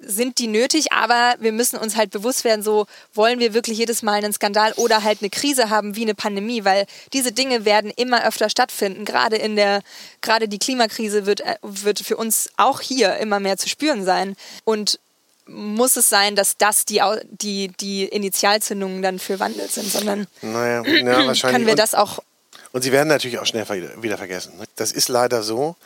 B: sind die nötig, aber wir müssen uns halt bewusst werden, so wollen wir wirklich jedes Mal einen Skandal oder halt eine Krise haben wie eine Pandemie, weil diese Dinge werden immer öfter stattfinden. Gerade in der, gerade die Klimakrise wird, äh, wird für uns auch hier immer mehr zu spüren sein. Und muss es sein, dass das die, die, die Initialzündungen dann für Wandel sind, sondern
A: naja, ja, wahrscheinlich.
B: können wir das auch.
A: Und sie werden natürlich auch schnell wieder vergessen. Ne? Das ist leider so.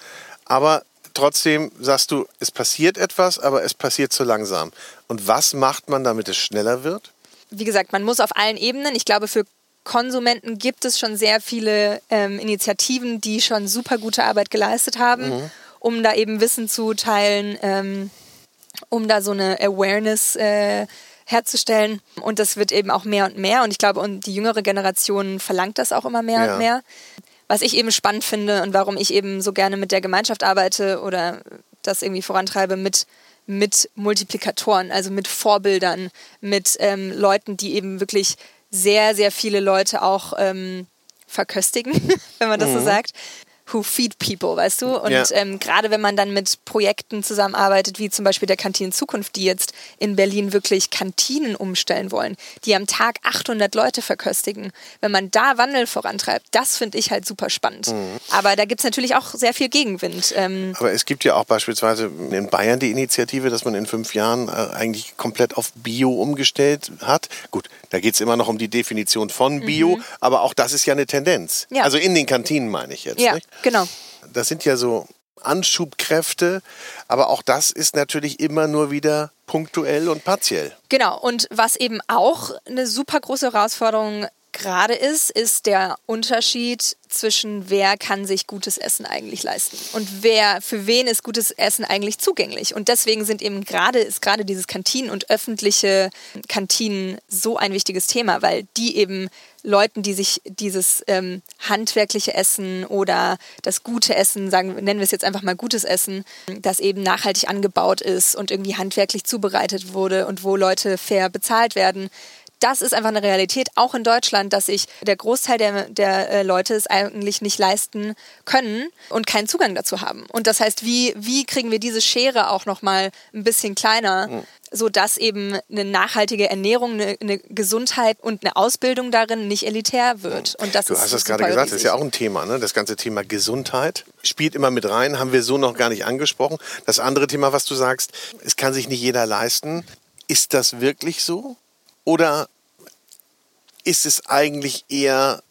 A: Aber trotzdem sagst du, es passiert etwas, aber es passiert zu langsam. Und was macht man, damit es schneller wird?
B: Wie gesagt, man muss auf allen Ebenen. Ich glaube, für Konsumenten gibt es schon sehr viele ähm, Initiativen, die schon super gute Arbeit geleistet haben, mhm. um da eben Wissen zu teilen, ähm, um da so eine Awareness äh, herzustellen. Und das wird eben auch mehr und mehr. Und ich glaube, und die jüngere Generation verlangt das auch immer mehr ja. und mehr was ich eben spannend finde und warum ich eben so gerne mit der Gemeinschaft arbeite oder das irgendwie vorantreibe mit mit Multiplikatoren, also mit Vorbildern, mit ähm, Leuten, die eben wirklich sehr, sehr viele Leute auch ähm, verköstigen, wenn man das mhm. so sagt who feed people, weißt du? Und ja. ähm, gerade wenn man dann mit Projekten zusammenarbeitet, wie zum Beispiel der Kantinen Zukunft, die jetzt in Berlin wirklich Kantinen umstellen wollen, die am Tag 800 Leute verköstigen, wenn man da Wandel vorantreibt, das finde ich halt super spannend. Mhm. Aber da gibt es natürlich auch sehr viel Gegenwind.
A: Ähm, Aber es gibt ja auch beispielsweise in Bayern die Initiative, dass man in fünf Jahren äh, eigentlich komplett auf Bio umgestellt hat. Gut, da geht es immer noch um die Definition von Bio, mhm. aber auch das ist ja eine Tendenz. Ja. Also in den Kantinen meine ich jetzt.
B: Ja. Nicht? Genau.
A: Das sind ja so Anschubkräfte, aber auch das ist natürlich immer nur wieder punktuell und partiell.
B: Genau, und was eben auch eine super große Herausforderung gerade ist, ist der Unterschied zwischen wer kann sich gutes Essen eigentlich leisten und wer für wen ist gutes Essen eigentlich zugänglich. Und deswegen sind eben gerade ist gerade dieses Kantinen und öffentliche Kantinen so ein wichtiges Thema, weil die eben Leuten, die sich dieses ähm, handwerkliche Essen oder das gute Essen, sagen, nennen wir es jetzt einfach mal gutes Essen, das eben nachhaltig angebaut ist und irgendwie handwerklich zubereitet wurde und wo Leute fair bezahlt werden, das ist einfach eine Realität, auch in Deutschland, dass sich der Großteil der, der äh, Leute es eigentlich nicht leisten können und keinen Zugang dazu haben. Und das heißt, wie, wie kriegen wir diese Schere auch nochmal ein bisschen kleiner, mhm. sodass eben eine nachhaltige Ernährung, eine, eine, Gesundheit und eine Ausbildung darin nicht elitär wird. Und das
A: du ist hast es gerade gesagt, riesig. das ist ja auch ein Thema, ne? das ganze Thema Gesundheit spielt immer mit rein, haben wir so noch gar nicht angesprochen. Das andere Thema, was du sagst, es kann sich nicht jeder leisten. Ist das wirklich so? Oder ist es eigentlich eher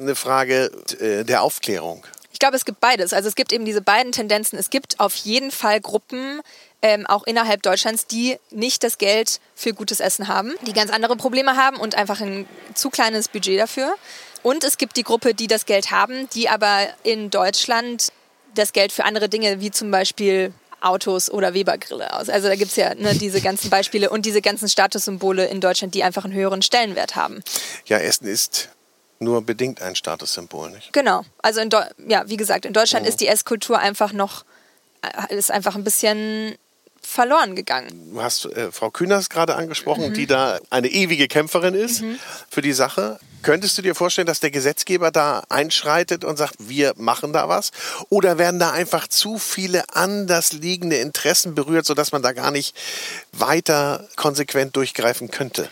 A: eine Frage äh, der Aufklärung.
B: Ich glaube, es gibt beides. Also es gibt eben diese beiden Tendenzen. Es gibt auf jeden Fall Gruppen, ähm, auch innerhalb Deutschlands, die nicht das Geld für gutes Essen haben, die ganz andere Probleme haben und einfach ein zu kleines Budget dafür. Und es gibt die Gruppe, die das Geld haben, die aber in Deutschland das Geld für andere Dinge, wie zum Beispiel Autos oder Webergrille aus. Also da gibt es ja ne, diese ganzen Beispiele und diese ganzen Statussymbole in Deutschland, die einfach einen höheren Stellenwert haben.
A: Ja, Essen ist nur bedingt ein Statussymbol, nicht?
B: Genau. Also in ja, wie gesagt, in Deutschland mhm. ist die Esskultur einfach noch äh, ist einfach ein bisschen verloren gegangen.
A: Du hast äh, Frau Kühners gerade angesprochen, mhm. die da eine ewige Kämpferin ist mhm. für die Sache. Könntest du dir vorstellen, dass der Gesetzgeber da einschreitet und sagt, wir machen da was? Oder werden da einfach zu viele anders liegende Interessen berührt, sodass man da gar nicht weiter konsequent durchgreifen könnte?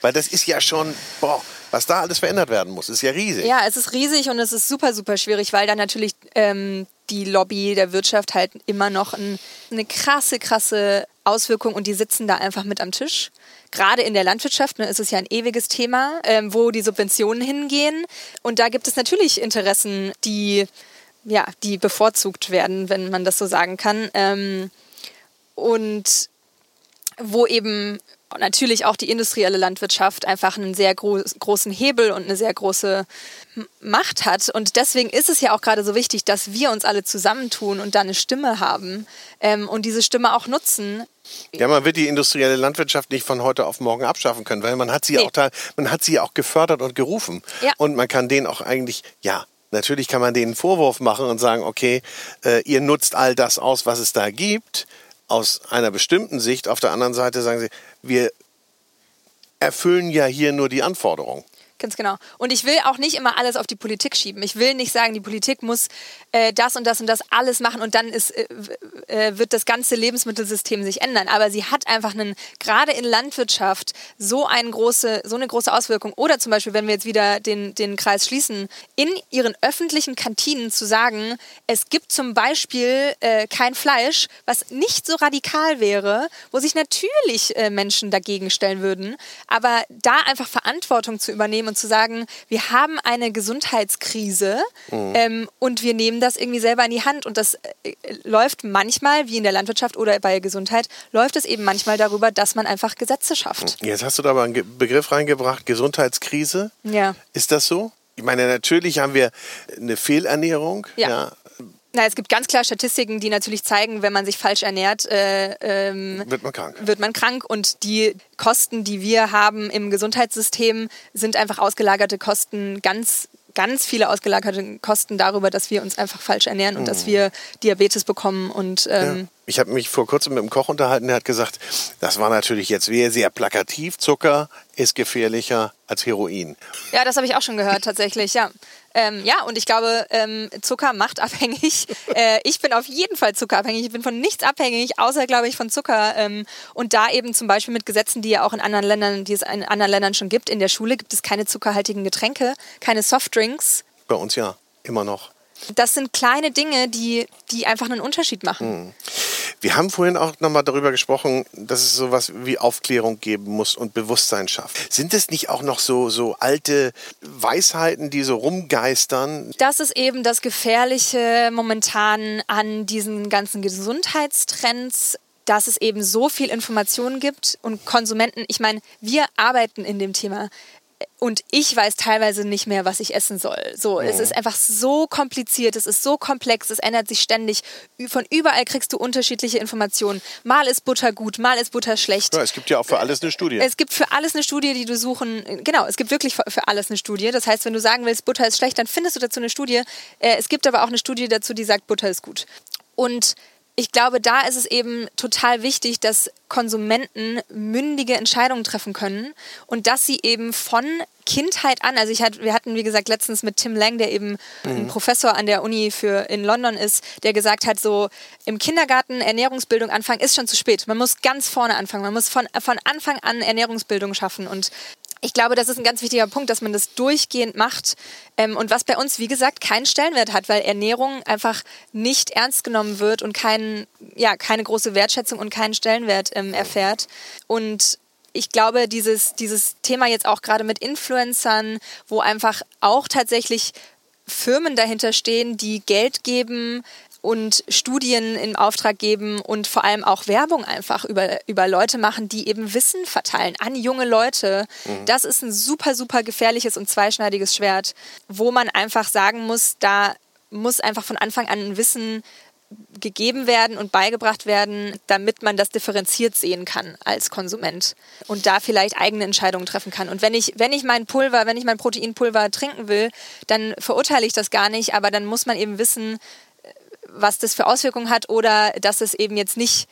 A: Weil das ist ja schon, boah, was da alles verändert werden muss, ist ja riesig.
B: Ja, es ist riesig und es ist super, super schwierig, weil da natürlich ähm, die Lobby der Wirtschaft halt immer noch ein, eine krasse, krasse Auswirkung und die sitzen da einfach mit am Tisch. Gerade in der Landwirtschaft ne, ist es ja ein ewiges Thema, ähm, wo die Subventionen hingehen. Und da gibt es natürlich Interessen, die, ja, die bevorzugt werden, wenn man das so sagen kann. Ähm, und wo eben natürlich auch die industrielle Landwirtschaft einfach einen sehr gro großen Hebel und eine sehr große Macht hat. Und deswegen ist es ja auch gerade so wichtig, dass wir uns alle zusammentun und da eine Stimme haben ähm, und diese Stimme auch nutzen.
A: Ja, man wird die industrielle Landwirtschaft nicht von heute auf morgen abschaffen können, weil man hat sie nee. auch da, man hat sie auch gefördert und gerufen. Ja. Und man kann denen auch eigentlich, ja, natürlich kann man denen einen Vorwurf machen und sagen, okay, äh, ihr nutzt all das aus, was es da gibt aus einer bestimmten Sicht. Auf der anderen Seite sagen sie, wir erfüllen ja hier nur die Anforderungen.
B: Ganz genau. Und ich will auch nicht immer alles auf die Politik schieben. Ich will nicht sagen, die Politik muss äh, das und das und das alles machen und dann ist, äh, äh, wird das ganze Lebensmittelsystem sich ändern. Aber sie hat einfach einen, gerade in Landwirtschaft, so, eine große, so eine große Auswirkung. Oder zum Beispiel, wenn wir jetzt wieder den, den Kreis schließen, in ihren öffentlichen Kantinen zu sagen, es gibt zum Beispiel äh, kein Fleisch, was nicht so radikal wäre, wo sich natürlich äh, Menschen dagegen stellen würden. Aber da einfach Verantwortung zu übernehmen und zu sagen, wir haben eine Gesundheitskrise mhm. ähm, und wir nehmen das irgendwie selber in die Hand. Und das äh, läuft manchmal, wie in der Landwirtschaft oder bei Gesundheit, läuft es eben manchmal darüber, dass man einfach Gesetze schafft.
A: Mhm. Jetzt hast du da aber einen Begriff reingebracht, Gesundheitskrise.
B: Ja.
A: Ist das so? Ich meine, natürlich haben wir eine Fehlernährung.
B: Ja. ja. Na, es gibt ganz klar Statistiken, die natürlich zeigen, wenn man sich falsch ernährt, äh, ähm,
A: wird man krank.
B: Wird man krank und die Kosten, die wir haben im Gesundheitssystem, sind einfach ausgelagerte Kosten ganz ganz viele ausgelagerte Kosten darüber, dass wir uns einfach falsch ernähren und mhm. dass wir Diabetes bekommen. Und, ähm
A: ja. Ich habe mich vor kurzem mit einem Koch unterhalten, der hat gesagt, das war natürlich jetzt sehr, sehr plakativ. Zucker ist gefährlicher als Heroin.
B: Ja, das habe ich auch schon gehört, tatsächlich, ja. Ähm, ja, und ich glaube, ähm, Zucker macht abhängig. Äh, ich bin auf jeden Fall zuckerabhängig. Ich bin von nichts abhängig, außer, glaube ich, von Zucker. Ähm, und da eben zum Beispiel mit Gesetzen, die ja auch in anderen Ländern, die es in anderen Ländern schon gibt. In der Schule gibt es keine zuckerhaltigen Getränke, keine Softdrinks.
A: Bei uns ja, immer noch.
B: Das sind kleine Dinge, die, die einfach einen Unterschied machen.
A: Mhm. Wir haben vorhin auch nochmal darüber gesprochen, dass es sowas wie Aufklärung geben muss und Bewusstsein schafft. Sind es nicht auch noch so, so alte Weisheiten, die so rumgeistern?
B: Das ist eben das Gefährliche momentan an diesen ganzen Gesundheitstrends dass es eben so viel Informationen gibt und Konsumenten, ich meine, wir arbeiten in dem Thema und ich weiß teilweise nicht mehr, was ich essen soll. So, mhm. es ist einfach so kompliziert, es ist so komplex, es ändert sich ständig. Von überall kriegst du unterschiedliche Informationen. Mal ist Butter gut, mal ist Butter schlecht.
A: Ja, es gibt ja auch für alles eine Studie.
B: Es gibt für alles eine Studie, die du suchen. Genau, es gibt wirklich für alles eine Studie. Das heißt, wenn du sagen willst, Butter ist schlecht, dann findest du dazu eine Studie. Äh, es gibt aber auch eine Studie dazu, die sagt, Butter ist gut. Und ich glaube, da ist es eben total wichtig, dass Konsumenten mündige Entscheidungen treffen können und dass sie eben von Kindheit an, also ich hatte, wir hatten wie gesagt letztens mit Tim Lang, der eben mhm. ein Professor an der Uni für in London ist, der gesagt hat, so im Kindergarten Ernährungsbildung anfangen ist schon zu spät. Man muss ganz vorne anfangen. Man muss von, von Anfang an Ernährungsbildung schaffen und ich glaube, das ist ein ganz wichtiger Punkt, dass man das durchgehend macht ähm, und was bei uns, wie gesagt, keinen Stellenwert hat, weil Ernährung einfach nicht ernst genommen wird und kein, ja, keine große Wertschätzung und keinen Stellenwert ähm, erfährt. Und ich glaube, dieses, dieses Thema jetzt auch gerade mit Influencern, wo einfach auch tatsächlich Firmen dahinter stehen, die Geld geben, und Studien in Auftrag geben und vor allem auch Werbung einfach über, über Leute machen, die eben Wissen verteilen an junge Leute. Mhm. Das ist ein super, super gefährliches und zweischneidiges Schwert, wo man einfach sagen muss, da muss einfach von Anfang an ein Wissen gegeben werden und beigebracht werden, damit man das differenziert sehen kann als Konsument und da vielleicht eigene Entscheidungen treffen kann. Und wenn ich, wenn ich mein Pulver, wenn ich mein Proteinpulver trinken will, dann verurteile ich das gar nicht, aber dann muss man eben wissen, was das für Auswirkungen hat oder dass es eben jetzt nicht,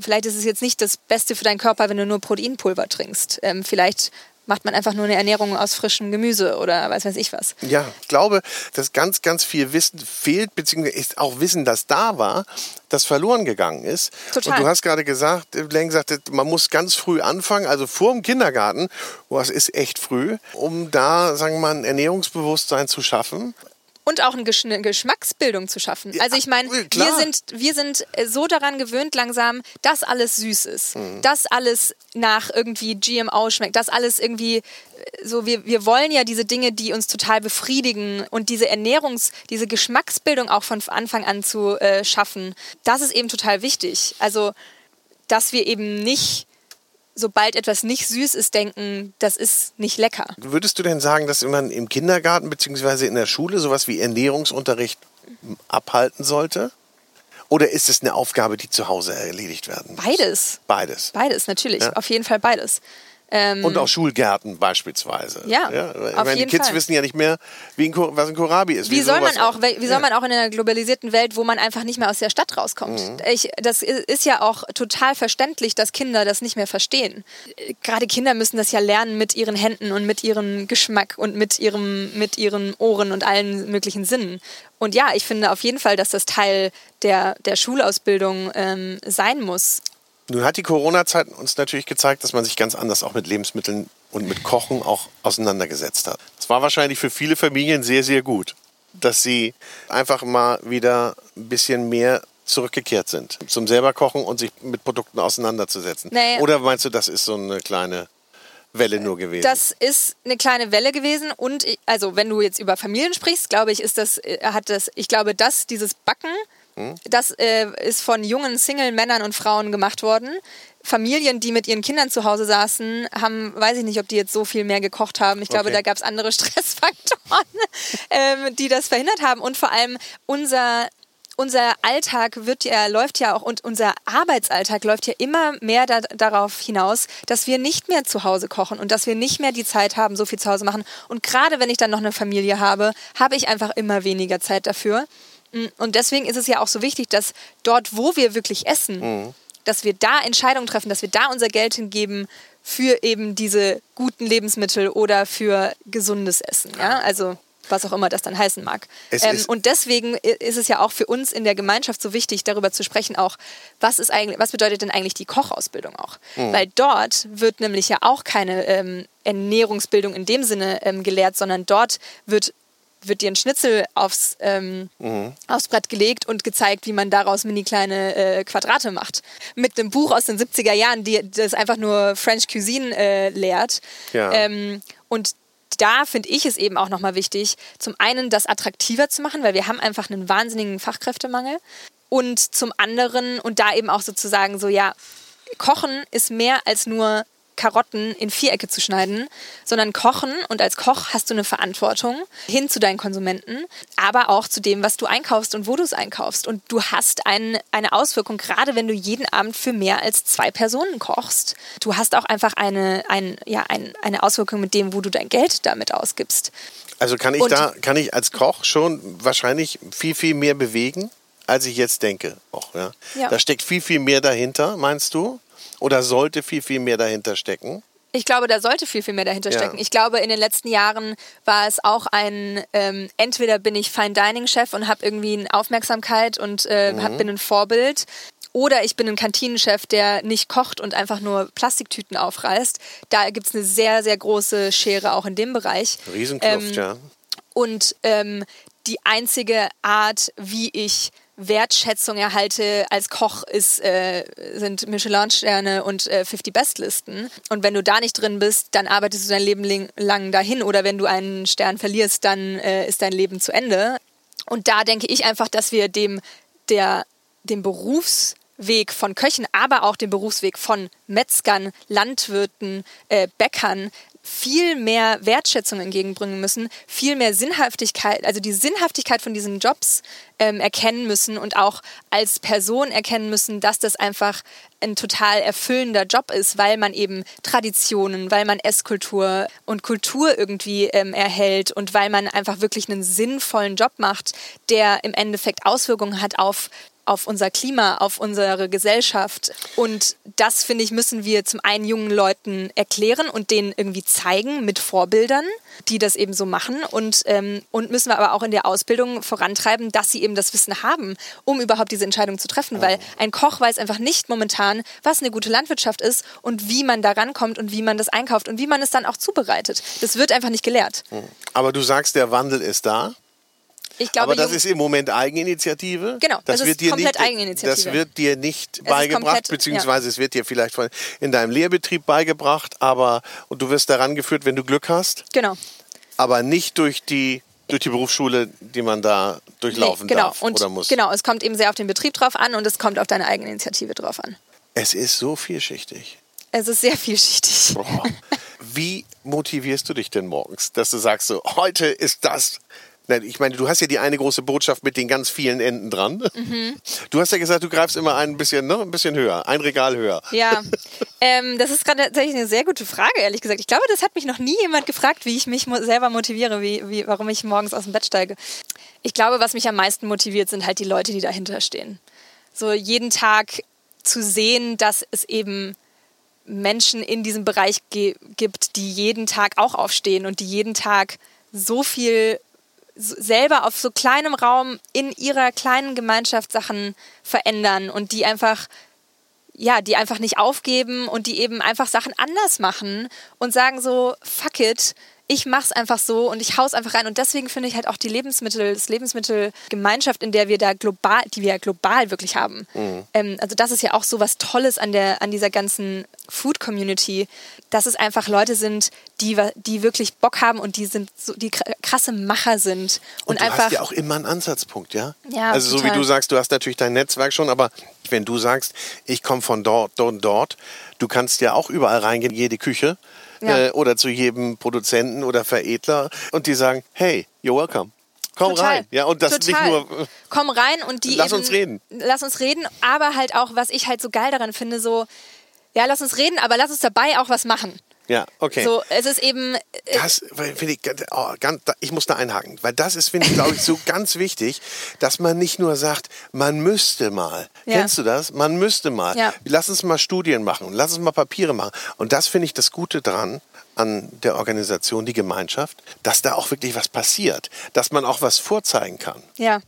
B: vielleicht ist es jetzt nicht das Beste für deinen Körper, wenn du nur Proteinpulver trinkst. Ähm, vielleicht macht man einfach nur eine Ernährung aus frischem Gemüse oder weiß weiß ich was.
A: Ja, ich glaube, dass ganz, ganz viel Wissen fehlt, beziehungsweise ist auch Wissen, das da war, das verloren gegangen ist. Total. Und du hast gerade gesagt, Len sagte, man muss ganz früh anfangen, also vor dem Kindergarten, es ist echt früh, um da, sagen wir mal, ein Ernährungsbewusstsein zu schaffen
B: und auch eine Geschmacksbildung zu schaffen. Also ich meine, wir sind, wir sind äh, so daran gewöhnt langsam, dass alles süß ist, mhm. dass alles nach irgendwie GMO schmeckt, dass alles irgendwie äh, so, wir, wir wollen ja diese Dinge, die uns total befriedigen und diese Ernährungs-, diese Geschmacksbildung auch von Anfang an zu äh, schaffen, das ist eben total wichtig. Also, dass wir eben nicht sobald etwas nicht süß ist, denken, das ist nicht lecker.
A: Würdest du denn sagen, dass man im Kindergarten bzw. in der Schule sowas wie Ernährungsunterricht abhalten sollte? Oder ist es eine Aufgabe, die zu Hause erledigt werden
B: muss? Beides.
A: Beides.
B: Beides, natürlich. Ja. Auf jeden Fall beides.
A: Ähm, und auch Schulgärten beispielsweise.
B: Ja, ja auf meine,
A: jeden
B: die
A: Kids
B: Fall.
A: wissen ja nicht mehr, wie ein, was ein Kohlrabi ist.
B: Wie, wie soll man auch, wie soll man auch in einer globalisierten Welt, wo man einfach nicht mehr aus der Stadt rauskommt? Mhm. Ich, das ist ja auch total verständlich, dass Kinder das nicht mehr verstehen. Gerade Kinder müssen das ja lernen mit ihren Händen und mit ihrem Geschmack und mit ihrem, mit ihren Ohren und allen möglichen Sinnen. Und ja, ich finde auf jeden Fall, dass das Teil der, der Schulausbildung ähm, sein muss.
A: Nun hat die Corona-Zeit uns natürlich gezeigt, dass man sich ganz anders auch mit Lebensmitteln und mit Kochen auch auseinandergesetzt hat. Es war wahrscheinlich für viele Familien sehr, sehr gut, dass sie einfach mal wieder ein bisschen mehr zurückgekehrt sind zum selber kochen und sich mit Produkten auseinanderzusetzen. Nee. Oder meinst du, das ist so eine kleine Welle nur gewesen?
B: Das ist eine kleine Welle gewesen und also wenn du jetzt über Familien sprichst, glaube ich, ist das äh, hat das ich glaube, dass dieses Backen das äh, ist von jungen Single-Männern und Frauen gemacht worden. Familien, die mit ihren Kindern zu Hause saßen, haben, weiß ich nicht, ob die jetzt so viel mehr gekocht haben. Ich glaube, okay. da gab es andere Stressfaktoren, ähm, die das verhindert haben. Und vor allem unser unser Alltag wird ja, läuft ja auch und unser Arbeitsalltag läuft ja immer mehr da, darauf hinaus, dass wir nicht mehr zu Hause kochen und dass wir nicht mehr die Zeit haben, so viel zu Hause machen. Und gerade wenn ich dann noch eine Familie habe, habe ich einfach immer weniger Zeit dafür. Mm, und deswegen ist es ja auch so wichtig, dass dort, wo wir wirklich essen, mhm. dass wir da Entscheidungen treffen, dass wir da unser Geld hingeben für eben diese guten Lebensmittel oder für gesundes Essen. Ja, also was auch immer das dann heißen mag. Ähm, und deswegen ist es ja auch für uns in der Gemeinschaft so wichtig, darüber zu sprechen, auch was ist eigentlich, was bedeutet denn eigentlich die Kochausbildung auch? Mhm. Weil dort wird nämlich ja auch keine ähm, Ernährungsbildung in dem Sinne ähm, gelehrt, sondern dort wird wird dir ein Schnitzel aufs, ähm, mhm. aufs Brett gelegt und gezeigt, wie man daraus mini kleine äh, Quadrate macht. Mit einem Buch aus den 70er Jahren, die das einfach nur French Cuisine äh, lehrt. Ja. Ähm, und da finde ich es eben auch nochmal wichtig, zum einen das attraktiver zu machen, weil wir haben einfach einen wahnsinnigen Fachkräftemangel. Und zum anderen, und da eben auch sozusagen so, ja, Kochen ist mehr als nur Karotten in Vierecke zu schneiden, sondern kochen und als Koch hast du eine Verantwortung hin zu deinen Konsumenten, aber auch zu dem, was du einkaufst und wo du es einkaufst. Und du hast ein, eine Auswirkung, gerade wenn du jeden Abend für mehr als zwei Personen kochst. Du hast auch einfach eine, ein, ja, ein, eine Auswirkung mit dem, wo du dein Geld damit ausgibst.
A: Also kann ich und, da, kann ich als Koch schon wahrscheinlich viel, viel mehr bewegen? als ich jetzt denke. Auch, ja. ja. Da steckt viel, viel mehr dahinter, meinst du? Oder sollte viel, viel mehr dahinter stecken?
B: Ich glaube, da sollte viel, viel mehr dahinter ja. stecken. Ich glaube, in den letzten Jahren war es auch ein, ähm, entweder bin ich Fine Dining Chef und habe irgendwie eine Aufmerksamkeit und äh, mhm. hab, bin ein Vorbild. Oder ich bin ein Kantinenchef, der nicht kocht und einfach nur Plastiktüten aufreißt. Da gibt es eine sehr, sehr große Schere auch in dem Bereich.
A: Riesenkluft, ähm, ja.
B: Und ähm, die einzige Art, wie ich Wertschätzung erhalte als Koch ist, äh, sind Michelin-Sterne und äh, 50-Best-Listen. Und wenn du da nicht drin bist, dann arbeitest du dein Leben lang dahin. Oder wenn du einen Stern verlierst, dann äh, ist dein Leben zu Ende. Und da denke ich einfach, dass wir dem, der, dem Berufsweg von Köchen, aber auch dem Berufsweg von Metzgern, Landwirten, äh, Bäckern viel mehr Wertschätzung entgegenbringen müssen, viel mehr Sinnhaftigkeit, also die Sinnhaftigkeit von diesen Jobs ähm, erkennen müssen und auch als Person erkennen müssen, dass das einfach ein total erfüllender Job ist, weil man eben Traditionen, weil man Esskultur und Kultur irgendwie ähm, erhält und weil man einfach wirklich einen sinnvollen Job macht, der im Endeffekt Auswirkungen hat auf auf unser Klima, auf unsere Gesellschaft. Und das, finde ich, müssen wir zum einen jungen Leuten erklären und denen irgendwie zeigen mit Vorbildern, die das eben so machen. Und, ähm, und müssen wir aber auch in der Ausbildung vorantreiben, dass sie eben das Wissen haben, um überhaupt diese Entscheidung zu treffen. Weil ein Koch weiß einfach nicht momentan, was eine gute Landwirtschaft ist und wie man da rankommt und wie man das einkauft und wie man es dann auch zubereitet. Das wird einfach nicht gelehrt.
A: Aber du sagst, der Wandel ist da.
B: Ich glaube,
A: Aber das ist im Moment Eigeninitiative.
B: Genau,
A: das,
B: das
A: wird dir
B: komplett
A: nicht,
B: Eigeninitiative.
A: Das wird dir nicht
B: ist
A: beigebracht,
B: komplett-
A: beziehungsweise es wird dir vielleicht von, in deinem Lehrbetrieb beigebracht, aber und du wirst daran geführt, wenn du Glück hast,
B: Genau.
A: aber nicht durch die durch die Berufsschule, die man da durchlaufen
B: Nee, genau.
A: darf
B: und
A: oder muss.
B: Genau, es kommt eben sehr auf den Betrieb drauf an und es kommt auf deine Eigeninitiative drauf an.
A: Es ist so vielschichtig.
B: Es ist sehr vielschichtig.
A: Boah. Wie motivierst du dich denn morgens, dass du sagst so, heute ist das ich meine, du hast ja die eine große Botschaft mit den ganz vielen Enden dran.
B: Mhm.
A: Du hast ja gesagt, du greifst immer ein bisschen, ne, ein bisschen höher, ein Regal höher.
B: Ja, ähm, das ist gerade tatsächlich eine sehr gute Frage, ehrlich gesagt. Ich glaube, das hat mich noch nie jemand gefragt, wie ich mich selber motiviere, wie, wie, warum ich morgens aus dem Bett steige. Ich glaube, was mich am meisten motiviert, sind halt die Leute, die dahinter stehen. So jeden Tag zu sehen, dass es eben Menschen in diesem Bereich gibt, die jeden Tag auch aufstehen und die jeden Tag so viel selber auf so kleinem Raum in ihrer kleinen Gemeinschaft Sachen verändern und die einfach ja, die einfach nicht aufgeben und die eben einfach Sachen anders machen und sagen so, fuck it, ich mach's einfach so und ich hau's einfach rein. Und deswegen finde ich halt auch die Lebensmittel, das Lebensmittelgemeinschaft, in der wir da global, die wir ja global wirklich haben. Ähm, also das ist ja auch so was Tolles an der, an dieser ganzen Food Community, dass es einfach Leute sind, die, die wirklich Bock haben und die sind so, die kr- krasse Macher sind. Und,
A: Und, du
B: einfach.
A: hast ja auch immer einen Ansatzpunkt, ja?
B: Ja,
A: Also so wie
B: total.
A: du sagst, du hast natürlich dein Netzwerk schon, aber wenn du sagst, ich komme von dort, dort, dort, du kannst ja auch überall reingehen, in jede Küche
B: Ja.
A: äh, oder zu jedem Produzenten oder Veredler und die sagen, hey, you're welcome. Komm
B: Total.
A: rein. Ja, und das
B: Total.
A: nicht nur.
B: Komm rein und die
A: Lass
B: eben,
A: uns reden.
B: Lass uns reden, aber halt auch, was ich halt so geil daran finde, so, ja, lass uns reden, aber lass uns dabei auch was machen.
A: Ja, okay.
B: So, es ist eben, äh,
A: Das finde ich, oh, ganz, ich muss da einhaken, weil das ist, finde ich, glaube ich, so ganz wichtig, dass man nicht nur sagt, man müsste mal.
B: Ja.
A: Kennst du das? Man müsste mal.
B: Ja.
A: Lass uns mal Studien machen, lass uns mal Papiere machen. Und das finde ich das Gute dran an der Organisation, die Gemeinschaft, dass da auch wirklich was passiert, dass man auch was vorzeigen kann.
B: ja.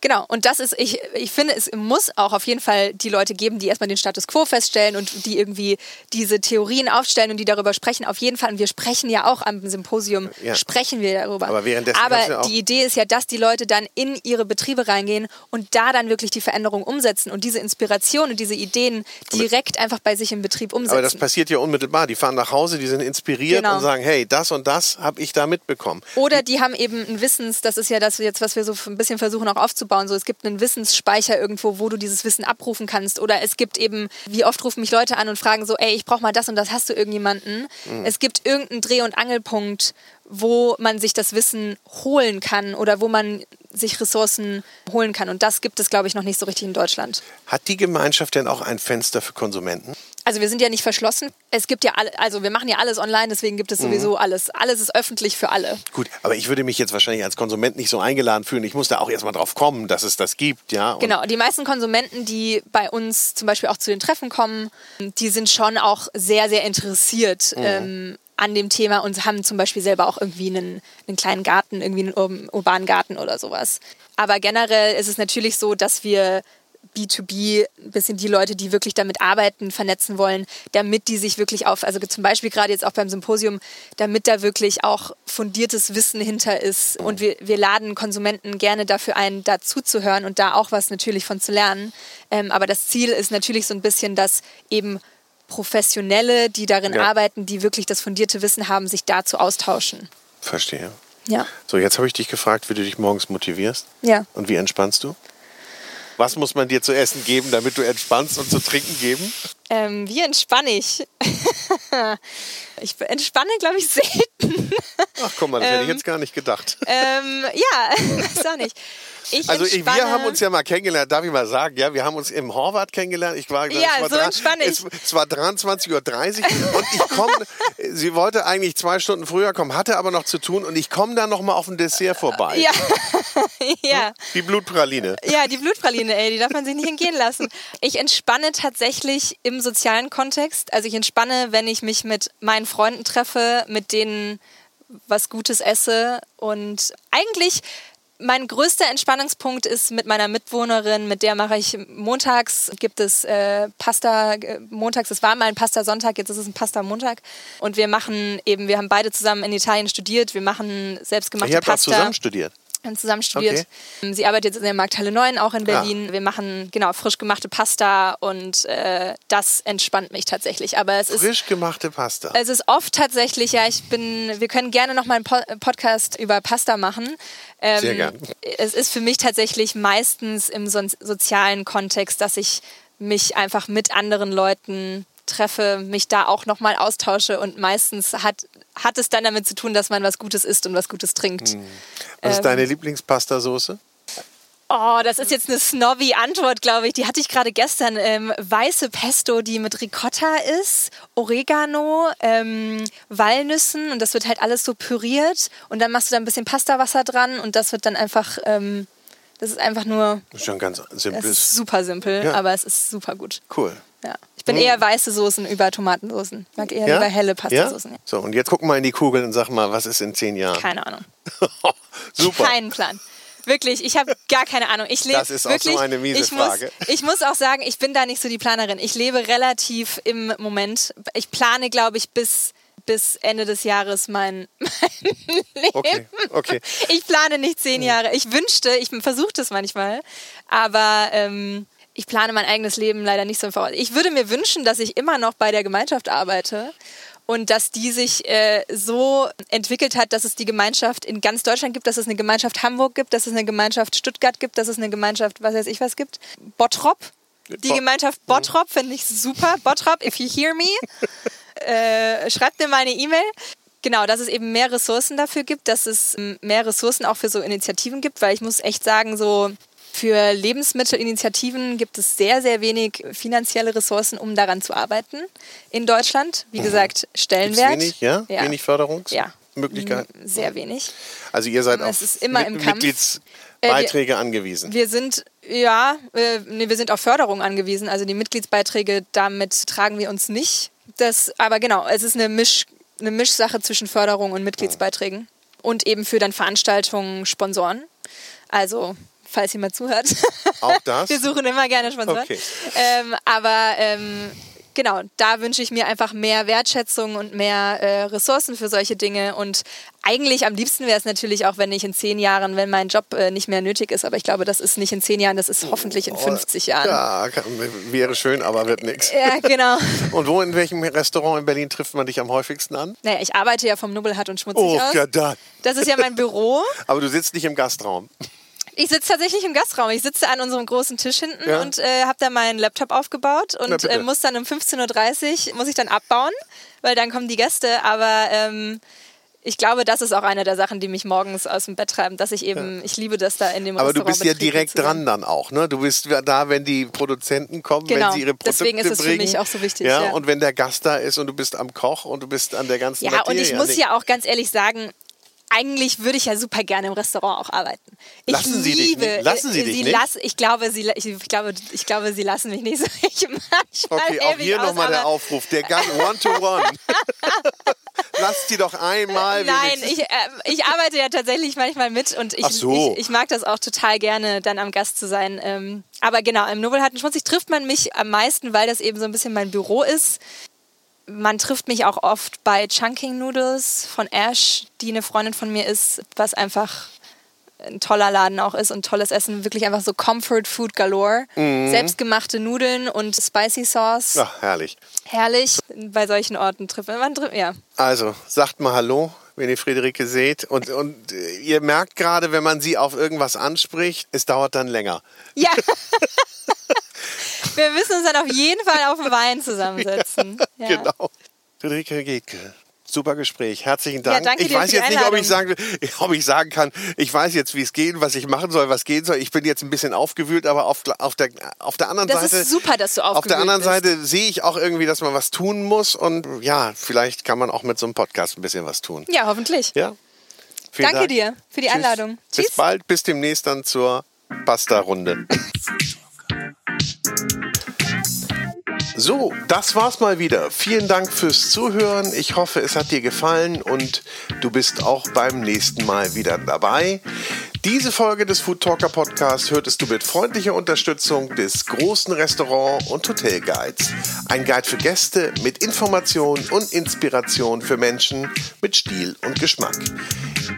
B: Genau, und das ist, ich, ich finde, es muss auch auf jeden Fall die Leute geben, die erstmal den Status quo feststellen und die irgendwie diese Theorien aufstellen und die darüber sprechen. Auf jeden Fall, und wir sprechen ja auch am Symposium,
A: Ja.
B: sprechen wir darüber.
A: Aber währenddessen
B: Aber die Idee ist ja, dass die Leute dann in ihre Betriebe reingehen und da dann wirklich die Veränderung umsetzen und diese Inspiration und diese Ideen direkt einfach bei sich im Betrieb umsetzen.
A: Aber das passiert ja unmittelbar. Die fahren nach Hause, die sind inspiriert
B: Genau.
A: und sagen, hey, das und das habe ich da mitbekommen.
B: Oder die haben eben ein Wissens, das ist ja das jetzt, was wir so ein bisschen versuchen auch aufzubauen. So, es gibt einen Wissensspeicher irgendwo, wo du dieses Wissen abrufen kannst. Oder es gibt eben, wie oft rufen mich Leute an und fragen so, ey, ich brauche mal das und das, hast du irgendjemanden? Es gibt irgendeinen Dreh- und Angelpunkt, wo man sich das Wissen holen kann oder wo man sich Ressourcen holen kann. Und das gibt es, glaube ich, noch nicht so richtig in Deutschland.
A: Hat die Gemeinschaft denn auch ein Fenster für Konsumenten?
B: Also wir sind ja nicht verschlossen. Es gibt ja alle, also wir machen ja alles online, deswegen gibt es sowieso alles. Alles ist öffentlich für alle.
A: Gut, aber ich würde mich jetzt wahrscheinlich als Konsument nicht so eingeladen fühlen. Ich muss da auch erstmal drauf kommen, dass es das gibt, ja. Und
B: Genau, die meisten Konsumenten, die bei uns zum Beispiel auch zu den Treffen kommen, die sind schon auch sehr, sehr interessiert ähm, an dem Thema und haben zum Beispiel selber auch irgendwie einen, einen kleinen Garten, irgendwie einen ur urbanen Garten oder sowas. Aber generell ist es natürlich so, dass wir B2B, ein bisschen die Leute, die wirklich damit arbeiten, vernetzen wollen, damit die sich wirklich auf, also zum Beispiel gerade jetzt auch beim Symposium, damit da wirklich auch fundiertes Wissen hinter ist. Und wir, wir laden Konsumenten gerne dafür ein, dazu zu hören und da auch was natürlich von zu lernen. Ähm, aber das Ziel ist natürlich so ein bisschen, dass eben Professionelle, die darin
A: Ja.
B: arbeiten, die wirklich das fundierte Wissen haben, sich dazu austauschen.
A: Verstehe.
B: Ja.
A: So, jetzt habe ich dich gefragt, wie du dich morgens motivierst.
B: Ja.
A: Und wie entspannst du? Was muss man dir zu essen geben, damit du entspannst und zu trinken geben?
B: Ähm, wie entspanne ich? ich entspanne, glaube ich, selten.
A: Ach, guck mal, das hätte ich
B: Ähm,
A: jetzt gar nicht gedacht.
B: ähm, ja, weiß auch nicht. Ich
A: Also
B: entspanne,
A: wir haben uns ja mal kennengelernt, darf ich mal sagen, ja, wir haben uns im Horvath kennengelernt. Ich war,
B: Ja,
A: es war
B: so entspanne ich.
A: Es, es war 23.30 Uhr und ich komme, sie wollte eigentlich zwei Stunden früher kommen, hatte aber noch zu tun und ich komme dann noch mal auf ein Dessert vorbei.
B: Ja, ja.
A: Die Blutpraline.
B: Ja, die Blutpraline, ey, die darf man sich nicht entgehen lassen. Ich entspanne tatsächlich im sozialen Kontext. Also ich entspanne, wenn ich mich mit meinen Freunden treffe, mit denen was Gutes esse. Und eigentlich mein größter Entspannungspunkt ist mit meiner Mitwohnerin, mit der mache ich montags, gibt es äh, Pasta, äh, montags, es war mal ein Pasta-Sonntag, jetzt ist es ein Pasta-Montag. Und wir machen eben, wir haben beide zusammen in Italien studiert, wir machen selbstgemachte
A: Ihr habt auch
B: Pasta.
A: zusammen studiert.
B: Zusammen studiert. Sie arbeitet jetzt in der Markthalle 9, auch in Berlin. Wir machen genau frisch gemachte Pasta und äh, das entspannt mich tatsächlich. Aber es ist
A: Frisch gemachte Pasta.
B: es ist oft tatsächlich, ja, ich bin, wir können gerne noch mal einen po Podcast über Pasta machen. Ähm,
A: Sehr gern.
B: Es ist für mich tatsächlich meistens im so sozialen Kontext, dass ich mich einfach mit anderen Leuten treffe, mich da auch noch mal austausche und meistens hat, hat es dann damit zu tun, dass man was Gutes isst und was Gutes trinkt.
A: Was ist
B: ähm,
A: deine Lieblingspasta-Soße?
B: Oh, das ist jetzt eine snobby Antwort, glaube ich. Die hatte ich gerade gestern. Ähm, weiße Pesto, die mit Ricotta ist, Oregano, ähm, Walnüssen und das wird halt alles so püriert und dann machst du da ein bisschen Pastawasser dran und das wird dann einfach, ähm, das ist einfach nur,
A: Das ist schon ganz
B: ist super simpel,
A: Ja.
B: aber es ist super gut.
A: Cool.
B: Ja. Ich bin eher weiße Soßen über Tomatensoßen. Ich mag eher
A: Ja?
B: lieber helle Pastasoßen.
A: Ja?
B: Ja?
A: So, und jetzt guck mal in die Kugel und sag mal, was ist in zehn Jahren?
B: Keine Ahnung.
A: Super.
B: Keinen Plan. Wirklich, ich habe gar keine Ahnung. Ich lebe
A: Das ist auch
B: wirklich,
A: so eine miese
B: ich muss,
A: Frage.
B: Ich muss auch sagen, ich bin da nicht so die Planerin. Ich lebe relativ im Moment. Ich plane, glaube ich, bis bis Ende des Jahres mein, mein Leben.
A: Okay, okay.
B: Ich plane nicht zehn Jahre. Ich wünschte, ich versuche das manchmal, aber ähm, ich plane mein eigenes Leben leider nicht so im Voraus. Ich würde mir wünschen, dass ich immer noch bei der Gemeinschaft arbeite und dass die sich äh, so entwickelt hat, dass es die Gemeinschaft in ganz Deutschland gibt, dass es eine Gemeinschaft Hamburg gibt, dass es eine Gemeinschaft Stuttgart gibt, dass es eine Gemeinschaft, was weiß ich was gibt, Bottrop. Die
A: Bo-
B: Gemeinschaft Bottrop finde ich super. Bottrop, if you hear me, äh, schreibt mir mal eine E-Mail. Genau, dass es eben mehr Ressourcen dafür gibt, dass es ähm, mehr Ressourcen auch für so Initiativen gibt, weil ich muss echt sagen, so für Lebensmittelinitiativen gibt es sehr, sehr wenig finanzielle Ressourcen, um daran zu arbeiten in Deutschland. Wie gesagt,
A: Gibt's
B: Stellenwert.
A: wenig, ja?
B: Ja.
A: Wenig
B: Ja.
A: Förderungsmöglichkeiten?
B: Sehr wenig.
A: Also ihr seid
B: Es
A: auf
B: Kampf.
A: Mitgliedsbeiträge angewiesen.
B: Wir sind, ja, äh, nee, wir sind auf Förderung angewiesen. Also die Mitgliedsbeiträge, damit tragen wir uns nicht. Das, aber genau, es ist eine, Misch, eine Mischsache zwischen Förderung und Mitgliedsbeiträgen. Und eben für dann Veranstaltungen Sponsoren. Also, falls jemand zuhört.
A: Auch das?
B: Wir suchen immer gerne Sponsoren.
A: Okay.
B: Ähm, aber ähm, genau, da wünsche ich mir einfach mehr Wertschätzung und mehr äh, Ressourcen für solche Dinge. Und eigentlich am liebsten wäre es natürlich auch, wenn ich in zehn Jahren, wenn mein Job äh, nicht mehr nötig ist. Aber ich glaube, das ist nicht in zehn Jahren, das ist hoffentlich in 50 Jahren.
A: Ja, kann, wäre schön, aber wird nichts.
B: Ja, genau.
A: Und wo, in welchem Restaurant in Berlin trifft man dich am häufigsten an?
B: Naja, ich arbeite ja vom Nubbelhart und Schmutzig
A: Oh,
B: aus.
A: ja, da.
B: Das ist ja mein Büro.
A: Aber du sitzt nicht im Gastraum.
B: Ich sitze tatsächlich im Gastraum. Ich sitze an unserem großen Tisch hinten
A: Ja.
B: und äh, habe da meinen Laptop aufgebaut und äh, muss dann um 15.30 Uhr muss ich dann abbauen, weil dann kommen die Gäste. Aber ähm, ich glaube, das ist auch eine der Sachen, die mich morgens aus dem Bett treiben, dass ich eben, ich liebe das da in dem
A: Aber du bist ja direkt dran dann auch, ne? Du bist da, wenn die Produzenten kommen,
B: Genau.
A: wenn sie ihre Produkte
B: Deswegen ist es für
A: bringen.
B: mich auch so wichtig,
A: Ja,
B: ja.
A: und wenn der Gast da ist und du bist am Koch und du bist an der ganzen
B: Ja,
A: Materie.
B: und ich muss ja auch ganz ehrlich sagen, eigentlich würde ich ja super gerne im Restaurant auch arbeiten. Ich
A: Lassen Sie dich
B: liebe,
A: nicht? Lassen Sie
B: äh,
A: dich
B: sie
A: nicht?
B: Lass, ich glaube, sie, ich glaube, ich glaube, sie lassen mich nicht so. Ich manchmal
A: Okay, auch hier nochmal der Aufruf. Der Gang One-to-One. lass die doch einmal.
B: Nein, ich, äh, ich arbeite ja tatsächlich manchmal mit und ich,
A: so.
B: ich, ich, mag das auch total gerne, dann am Gast zu sein. Ähm, aber genau, im Nobelharten Schmutzig trifft man mich am meisten, weil das eben so ein bisschen mein Büro ist. Man trifft mich auch oft bei Chunking Noodles von Ash, die eine Freundin von mir ist, was einfach ein toller Laden auch ist und tolles Essen. Wirklich einfach so Comfort Food galore. Mhm. Selbstgemachte Nudeln und Spicy Sauce.
A: Ach, herrlich.
B: Herrlich. Bei solchen Orten trifft man, ja.
A: Also, sagt mal Hallo, wenn ihr Friederike seht. Und, und ihr merkt gerade, wenn man sie auf irgendwas anspricht, es dauert dann länger.
B: Ja. Wir müssen uns dann auf jeden Fall auf den Wein zusammensetzen.
A: Ja, ja. Genau. Friederike Getke, super Gespräch. Herzlichen Dank.
B: Ja,
A: ich weiß jetzt
B: nicht,
A: ob ich, sagen, ob ich sagen kann, ich weiß jetzt, wie es geht, was ich machen soll, was gehen soll. Ich bin jetzt ein bisschen aufgewühlt, aber auf, auf, der, auf der anderen
B: das
A: Seite.
B: Das ist super, dass du aufgewühlt
A: Auf der anderen
B: bist.
A: Seite sehe ich auch irgendwie, dass man was tun muss. Und ja, vielleicht kann man auch mit so einem Podcast ein bisschen was tun.
B: Ja, hoffentlich.
A: Ja.
B: Vielen Danke Dank. dir für die
A: Tschüss.
B: Einladung.
A: Bis Tschüss. bald, bis demnächst dann zur Pasta-Runde. So, das war's mal wieder. Vielen Dank fürs Zuhören. Ich hoffe, es hat dir gefallen und du bist auch beim nächsten Mal wieder dabei. Diese Folge des Food Talker Podcasts hörtest du mit freundlicher Unterstützung des großen Restaurant- und Hotelguides. Ein Guide für Gäste mit Information und Inspiration für Menschen mit Stil und Geschmack.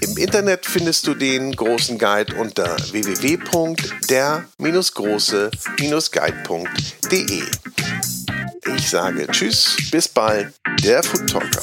A: Im Internet findest du den großen Guide unter www.der-große-guide.de. Ich sage Tschüss, bis bald, der Food Talker.